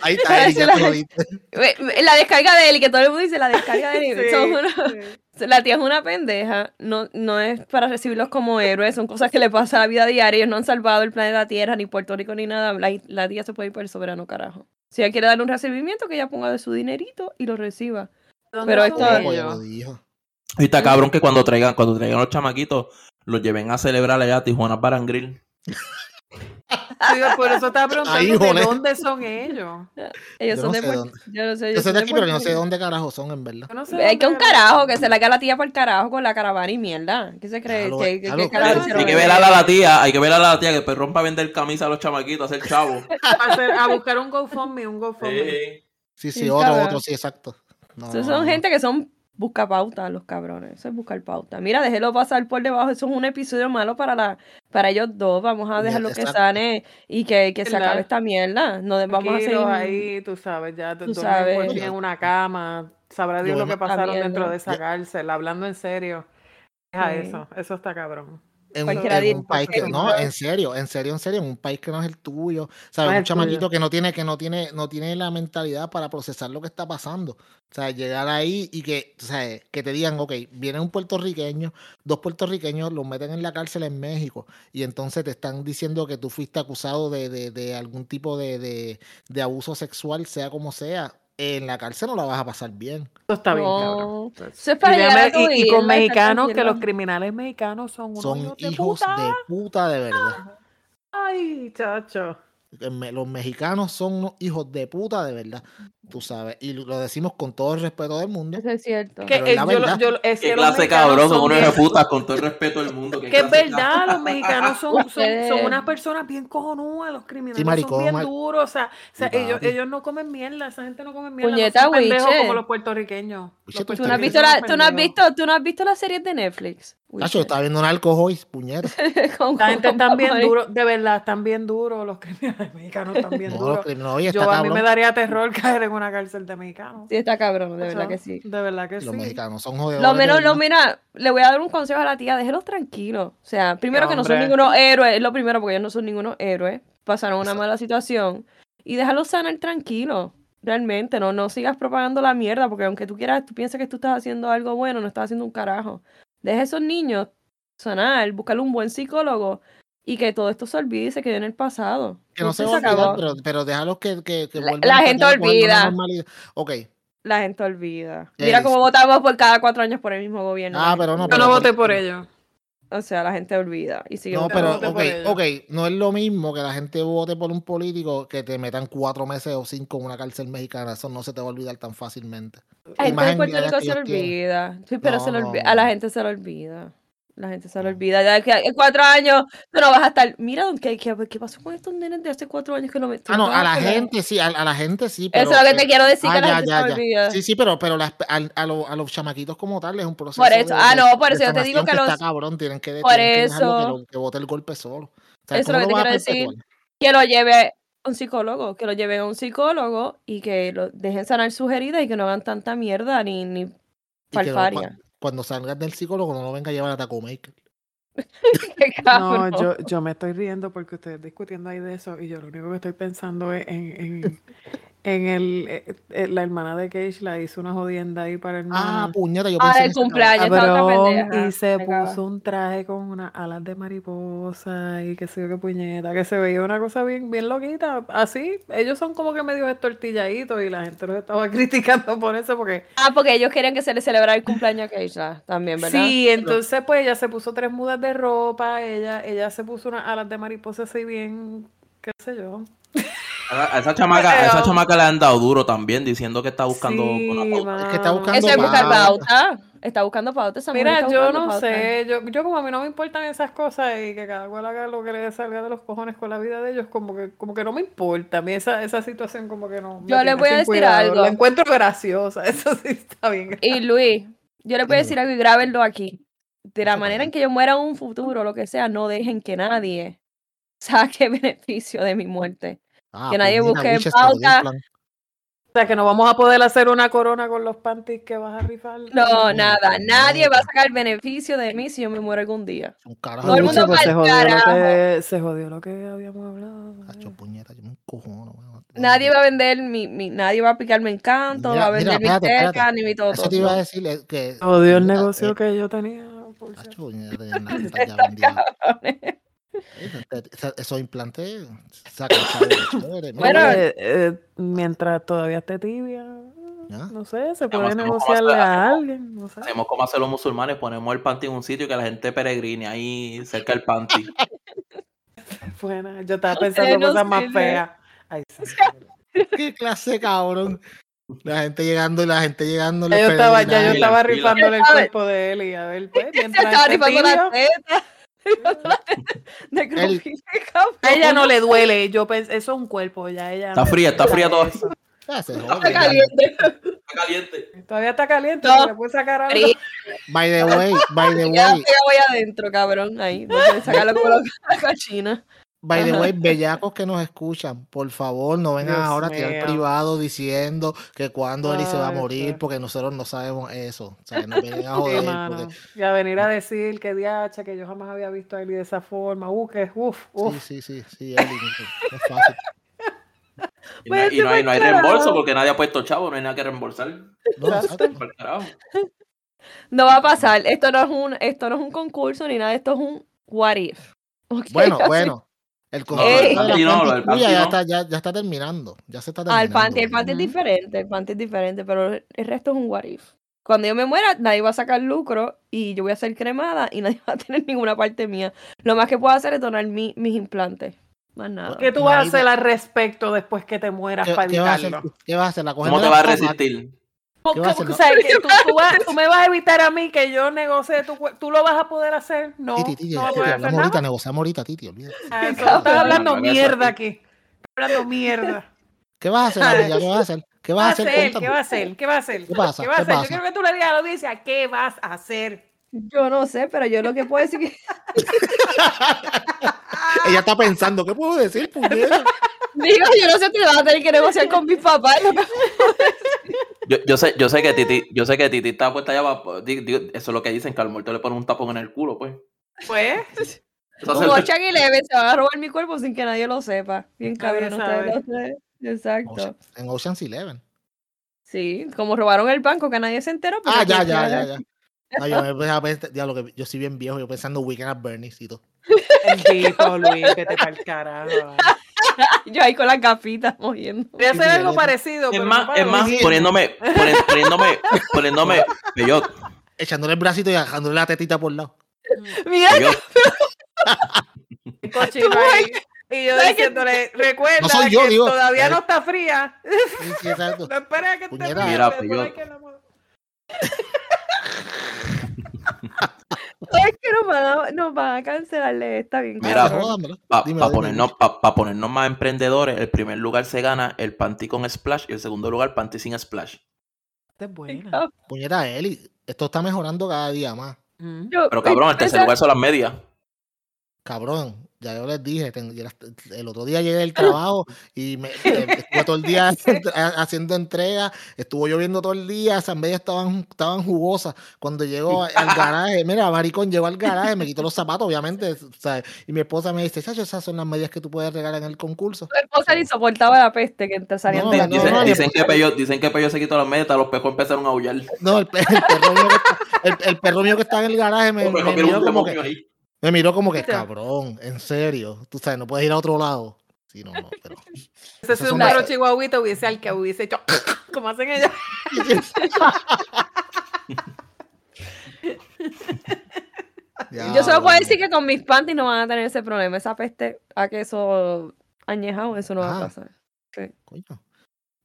ahí está, Eri, ya la-. Ve- ve- la descarga de él, y que todo el mundo dice la descarga de. Sí, sí. La tía es una pendeja, no, no es para recibirlos como héroes, son cosas que le pasan a la vida diaria, ellos no han salvado el planeta Tierra, ni Puerto Rico, ni nada, la, la tía se puede ir por el soberano carajo. Si ella quiere darle un recibimiento, que ella ponga de su dinerito y lo reciba. ¿Dónde Pero esto- lo. Y está cabrón que cuando traigan, cuando traigan los chamaquitos, los lleven a celebrar allá a Tijuana Barangril. Sí, por eso estaba preguntando de dónde son ellos. Ellos Yo son no de sé Puerto dónde. Yo no sé, Yo sé son de aquí, pero yo no sé dónde carajo son, en verdad. Yo no sé Hay que un carajo, que se la haga la tía por el carajo con la caravana y mierda. ¿Qué se cree? Claro, ¿Qué, qué- claro, qué carajo claro. hicieron Hay que ver a la tía, hay que ver a la tía que pues rompa a vender camisa a los chamaquitos, a hacer chavo. A, hacer- a buscar un GoFundMe, un GoFundMe. Sí. Sí, sí, Sí, otro, otro, sí, exacto. No, Esos no, son no. gente que son busca pauta, los cabrones. Eso es buscar pauta. Mira, déjelo pasar por debajo. Eso es un episodio malo para la para ellos dos. Vamos a dejarlo que sane y que, que se acabe esta mierda. No vamos a seguir. Ahí, tú sabes, ya Tú tú sabes. en una cama. Sabrá Dios lo que pasaron dentro de esa cárcel, hablando en serio. Deja Sí. eso, eso está cabrón. En, un- en país que, no, en serio, en serio, en serio, en un país que no es el tuyo, ¿sabes? No un chamaquito tuyo. que no tiene, que no tiene, no tiene la mentalidad para procesar lo que está pasando. O sea, llegar ahí y que, o sea, que te digan, ok, viene un puertorriqueño, dos puertorriqueños, los meten en la cárcel en México y entonces te están diciendo que tú fuiste acusado de, de- de algún tipo de, de- de abuso sexual, sea como sea. En la cárcel no la vas a pasar bien. Eso está bien, No, cabrón. Eso es para Y, y- y con mexicanos, que los criminales mexicanos son unos Son hijos de hijos puta. de puta de verdad. Ay, chacho. Los mexicanos son unos hijos de puta de verdad, tú sabes, y lo decimos con todo el respeto del mundo. Eso es cierto. Que, es la yo yo que clase mexicanos cabrón, son son unos bien- reputas con todo el respeto del mundo. Que es verdad, los mexicanos son, son, son unas personas bien cojonudas, los criminales maricón, son bien mar- duros, o sea, o sea, Sí, ellos, ellos no comen mierda, esa gente no come mierda, Puñeta, no son pendejos como los puertorriqueños. Los tú ¿Tú no, has visto la, tú, no has visto, ¿Tú no has visto las series de Netflix? Nacho, está viendo narcos hoy, puñera. Con- La gente con están bien duros, de verdad, están bien duros, los criminales mexicanos están bien No, duros. no, Yo está a mí me cabrón. daría terror caer en una cárcel de mexicanos. Sí, está cabrón, de O verdad sea, que sí. De verdad que Los sí. mexicanos son jodedores. Lo menos, lo mira, le voy a dar un consejo a la tía, déjelos tranquilos. O sea, primero que no son ningunos héroes, es lo primero, porque ellos no son ningunos héroes. Pasaron una mala situación. Y déjalos sanar tranquilos. Realmente, no, no sigas propagando la mierda, porque aunque tú quieras, tú piensas que tú estás haciendo algo bueno, no estás haciendo un carajo. Deja a esos niños sanar, buscarle un buen psicólogo y que todo esto se olvide y se quede en el pasado. Que no se Punto va y a olvidar, acabó. pero, pero déjalos que, que, que La- vuelvan la a gente olvida. normalidad. Ok. La gente olvida. Mira cómo sí. votamos por cada cuatro años por el mismo gobierno. Ah, la pero no, Yo pero no por- voté por ellos. O sea, la gente olvida y sigue No, pero, ok, ok, no es lo mismo que la gente vote por un político que te metan cuatro meses o cinco en una cárcel mexicana. Eso no se te va a olvidar tan fácilmente. La gente de Puerto Rico se tienen. olvida. Sí, pero No, se lo no, olvida. A la gente se lo olvida. La gente se lo olvida. Ya que en cuatro años tú no vas a estar. Mira, ¿qué, qué, qué pasó con estos nenes de hace cuatro años que no me. Ah, no, a la gente sí, a, a la gente sí. Pero, Eso es lo que te quiero decir, ah, que la gente ya, se ya. olvida. Sí, sí, pero, pero las- al- a, lo- a los chamaquitos como tal es un proceso. Por eso, de- ah, no, por eso yo te digo que los- Está cabrón, tienen que, Por tienen que dejarlo que, eso. que bote el golpe solo. O sea, Eso es lo ¿cómo que te a quiero decir. Que lo lleve a un psicólogo. Que lo lleven a un psicólogo y que lo dejen sanar sus heridas y que no hagan tanta mierda ni, ni Y que no, falfaria. cua- cuando salgas del psicólogo no lo venga a llevar a Taco Maker. No, yo, yo me estoy riendo porque ustedes discutiendo ahí de eso y yo lo único que estoy pensando es en, en, en el, eh, eh, la hermana de Cage la hizo una jodienda ahí para el Ah, puñeta, yo Ah, pensé el cumpleaños. esa otra pendeja, y se me puso un traje con unas alas de mariposa y qué sé yo qué puñeta, que se veía una cosa bien, bien loquita. Así, ellos son como que medio estortilladitos y la gente los estaba criticando por eso porque Ah, porque ellos querían que se le celebrara el cumpleaños a Keisha también, ¿verdad? Sí, entonces pues ella se puso tres mudas de ropa, ella, ella se puso unas alas de mariposa así bien, qué sé yo. A a esa chamaca, a esa chamaca le han dado duro también, diciendo que está buscando Sí, una pauta. Es que está buscando Eso es buscar pauta. Está buscando pauta. esa mujer Mira, yo no pauta. sé, yo, yo como a mí no me importan esas cosas y que cada cual haga lo que le salga de los cojones con la vida de ellos, como que, como que no me importa. A mí esa, esa situación como que no. me Yo le voy a decir cuidado. algo. La encuentro graciosa, eso sí está bien. Y Luis, yo le voy a decir algo y grábenlo aquí. De la manera en que yo muera en un futuro, lo que sea, no dejen que nadie saque beneficio de mi muerte. Ah, que nadie puñeta, busque el pauta. O sea, que no vamos a poder hacer una corona con los panties que vas a rifar. No, No, nada. Nadie va a sacar beneficio de mí si yo me muero algún día. Un carajo. Todo el mundo pues, se jodió, lo que, se jodió lo que habíamos hablado. Cacho, puñeta, yo me encojono. Nadie va a vender mi, mi- nadie va a picarme encanto, Mira, va a mira, vender mi espérate, espérate. teca, ni mi todo. Eso te iba a decir que. Jodió el negocio eh, que yo tenía. por puñeta, ya. Eh, esa- Esos implantes sacan chévere. Bueno, Eh, eh, mientras todavía esté tibia, ¿Ya? no sé, se puede negociarle a alguien, no sé. Hacemos como hacen los musulmanes, ponemos el panty en un sitio y que la gente peregrine ahí cerca del panty. Buena, yo estaba pensando no cosas más feas. Ay. Qué clase de cabrón. La gente llegando y la gente llegando. Ya yo estaba, ya yo estaba rifándole el cuerpo de él y a ver, pues, Se mientras estaba esté rifando la tibio, teta. De cabrón. a ella no le duele. Yo pensé, eso es un cuerpo, ya ella. Está fría, está fría todavía. Ah, se Está caliente. Está caliente. Todavía está caliente, No. se le puede sacar algo. By the way, by the Ya way, voy adentro, cabrón. Ahí, sacarlo la la cochina. By the way, bellacos que nos escuchan, por favor, no vengan Dios ahora a tirar privado diciendo que cuando Eli se va a morir, porque nosotros no sabemos eso. O sea, no vienen a joder. porque- Y a venir a decir que diacha, que yo jamás había visto a Eli de esa forma. Uh, que uf, uf. Sí, sí, sí, sí, Eli, no es fácil. Y no, hay- y no hay, no hay reembolso porque nadie ha puesto chavo, no hay nada que reembolsar. No. No va a pasar. Esto no es un, esto no es un concurso ni nada. Esto es un what if. Bueno, Así- bueno. El ya está, ya, ya está terminando. Ya se está Ah, terminando. el panty, el panty es diferente, el panty es diferente, pero el resto es un what if. Cuando yo me muera, nadie va a sacar lucro y yo voy a ser cremada y nadie va a tener ninguna parte mía. Lo más que puedo hacer es donar mi- mis implantes. Más nada. ¿Qué tú vas a hacer al respecto después que te mueras ¿Qué, para qué vas a hacer? evitarlo? ¿Qué vas a hacer? ¿La coges ¿Cómo te vas a resistir? ¿Qué vas a hacer? O sea, que tú, tú vas- tú me vas a evitar a mí que yo negocie tu cuerpo. ¿Tú lo vas a poder hacer? No, Titi, Titi, no vas a Titi, hablamos nada. ahorita, negociamos ahorita, Titi, olvídate. Ah. Estás hablando mierda aquí. Estás hablando mierda. ¿Qué vas a hacer, amiga? ¿Qué vas a hacer? ¿Qué ¿Qué vas a hacer? ¿Qué va a hacer? ¿Qué va a hacer? ¿Qué pasa? ¿Qué va a ¿Qué hacer? Yo quiero que tú le digas a la audiencia qué vas a hacer. Yo no sé, pero yo lo que puedo decir que. Ella está pensando, ¿qué puedo decir? puñeta? Digo, yo no sé si vas a tener que negociar con mis papás. lo que- Yo, yo sé, yo sé que Titi, yo sé que Titi está puesta allá di- eso es lo que dicen, que al muerto le ponen un tapón en el culo, pues. Pues, hace- Ocean Eleven se van a robar mi cuerpo sin que nadie lo sepa. Bien cabrón, ustedes lo. Exacto. Ocean- en Ocean's Eleven. Sí, como robaron el banco que nadie se enteró. pues Ah, ya, ya, ya, ya. No, yo, me empecé a ver- ya lo que, yo soy bien viejo, yo pensando Weekend at Bernie's y todo. bendito Luis, vete para el carajo. Yo ahí con las gafitas moviendo. Voy a hacer algo parecido, Es pero no más, es más, poniéndome, poni- poniéndome, poniéndome, Bellot, Echándole el bracito y dejándole la tetita por lado. Mira, El cochino ahí. Y yo diciéndole, recuerda No soy yo, que digo, todavía no está fría. Sí, sí, exacto. No esperes a que esté fría. Mira, es que nos van, a, nos van a cancelarle esta bien Mira, para ponernos, pa- pa ponernos más emprendedores, el primer lugar se gana el panty con splash y el segundo lugar panty sin splash. Esta es buena. Puñeta, Eli, esto está mejorando cada día más. Mm. Yo- Pero cabrón, el tercer esa- lugar son las medias. Cabrón, ya yo les dije, el otro día llegué del trabajo y me, estuve todo el día ha- haciendo entregas, estuvo lloviendo todo el día, esas medias estaban, estaban jugosas. Cuando llegó al garaje, mira, maricón llegó al garaje, me quitó los zapatos, obviamente, ¿sabes? y mi esposa me dice, chacho, esas son las medias que tú puedes regalar en el concurso. Tu esposa ni soportaba la peste que te salían No, de no, la Dicen, no, dicen que Pello, dicen que Pello se quitó las medias, los pejos empezaron a aullar. No, el, el perro mío que está, el, el perro mío que está en el garaje me, me miró como que, ahí. Me miró como que, cabrón, en serio, tú sabes, no puedes ir a otro lado. Sí, no, no, pero... Ese es un perro chihuahuito hubiese al que hubiese hecho como hacen ellos. Yo solo puedo decir que con mis panties no van a tener ese problema. Esa peste a queso añejado, eso no va a pasar. Coño.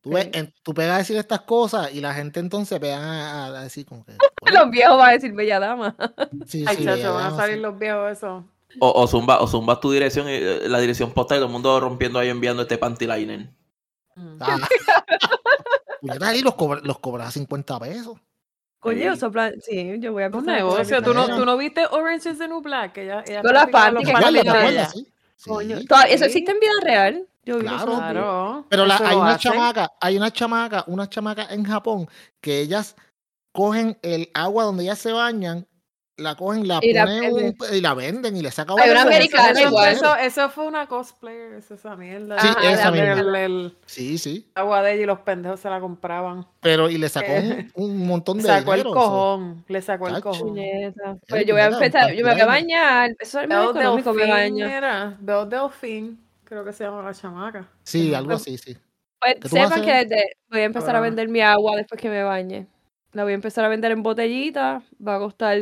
Tú, ves, en- tú pegas a decir estas cosas y la gente entonces pega a, a decir como que... Los viejos van a decir bella dama. sí, Ay, sí, chacho, bella van a salir sí. los viejos eso. O, o zumba, o zumba tu dirección, y, eh, la dirección postal y todo el mundo rompiendo ahí enviando este panty liner. Mm. Ah. Ahí los, cobra, los cobras a 50 pesos. Coño, Sí. Sí, yo voy a cobrar negocio. ¿Tú no. ¿Tú no viste Orange is the New Black? Ella, ella Con las panties. Coño, ¿Eso existe en vida real? Yo Claro. Claro. Pero la- hay una hacen. chamaca, hay una chamaca, una chamaca en Japón que ellas cogen el agua donde ellas se bañan, la cogen, la Y la ponen venden. un- y la venden y le sacan Hay una un- americana Eso, igual. eso, eso fue una cosplayer, esa mierda. Sí, Ajá, esa misma. el- el Sí, sí. agua de ella y los pendejos se la compraban. Pero y le sacó Eh, un, un montón de Sacó el dinero. o sea. cojón, le sacó el cojón. Puñeta. Pues yo voy a empezar, yo me voy a bañar. Eso es Belle económico, me baño. Belle Delphine, creo que se llama la chamaca. Sí, algo así, sí. Pues ¿Qué tú vas a sepan que desde- voy a empezar a vender mi agua después que me bañe. La voy a empezar a vender en botellita. Va a costar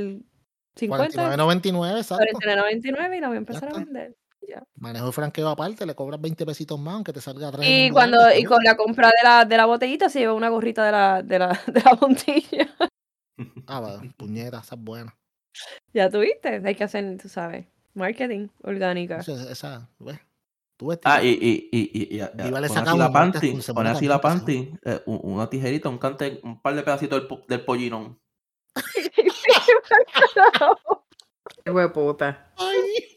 50, 49.99, exacto. 49.99 y la voy a empezar a vender. Manejo y franqueo aparte, le cobras 20 pesitos más, aunque te salga 3. Y cuando y con la compra de la, de la botellita se lleva una gorrita de la, de la, de la bontilla. Ah, va, puñeta, esa es buena. ya tuviste, hay que hacer, tú sabes, marketing orgánica. Esa, esa, ¿ves? Tú ves, Ah, y, y, y, y, y, y- Viva le pon saca así la panty, se así la panty, eh, un- una tijerita, un cante, un par de pedacitos del, po- del pollinón. Qué hueputa. Ay.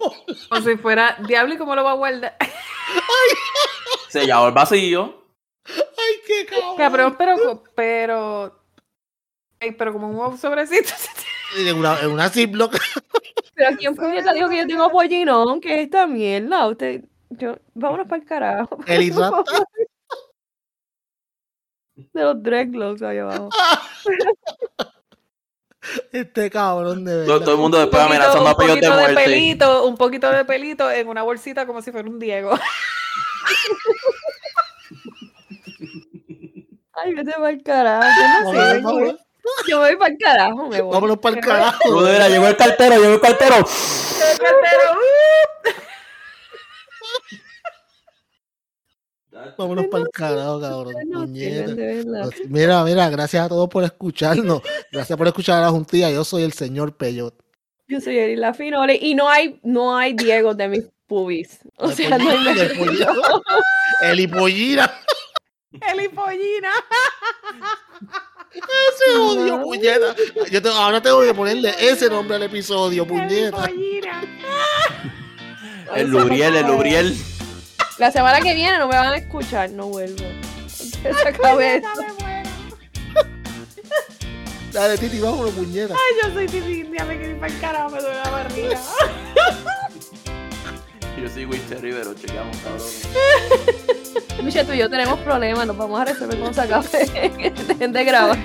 Como si fuera diablo y cómo lo va a guardar. Sellado el vacío. Ay, qué cabrón. Cabrón, pero, pero, Ey, pero como un sobrecito. En una, en una Ziploc. Pero quién puñeta dijo que yo tengo pollinón, que es esta mierda. Usted, yo, vámonos para el carajo. El. De los dreadlocks ahí abajo. Este cabrón de Todo, verdad. todo el mundo Un después poquito, amenazando a un pellos de poquito de muerte. pelito, un poquito de pelito en una bolsita como si fuera un Diego. Ay, vete para el carajo. Yo no sé, Vámonos, yo me voy para el carajo, me voy. vámonos para el carajo. Llegó el cartero, llegó el cartero. El cartero, ¡uh! Vámonos para el carajo, cabrón. Mira, mira, gracias a todos por escucharnos. Gracias por escuchar a la juntilla. Yo soy el señor Peyot. Yo soy Erila Finole y no hay, no hay Diego de mis pubis. O sea, no hay pollina, de pollina. El hipollina. ¡Elipollina! Ese odio, puñeta. Yo tengo- ahora tengo que ponerle ese nombre al episodio, puñeta. El Lubriel, el Lubriel. La semana que viene no me van a escuchar, no vuelvo. ¡Me muero! Dale, Titi, vámonos, puñeta. Ay, yo soy Titi India, me quedé para el carajo, me duele la barriga. Yo soy Wister Rivero, chequeamos, cabrón. Michelle, tú y yo tenemos problemas, nos vamos a resolver con sacarse de grabar.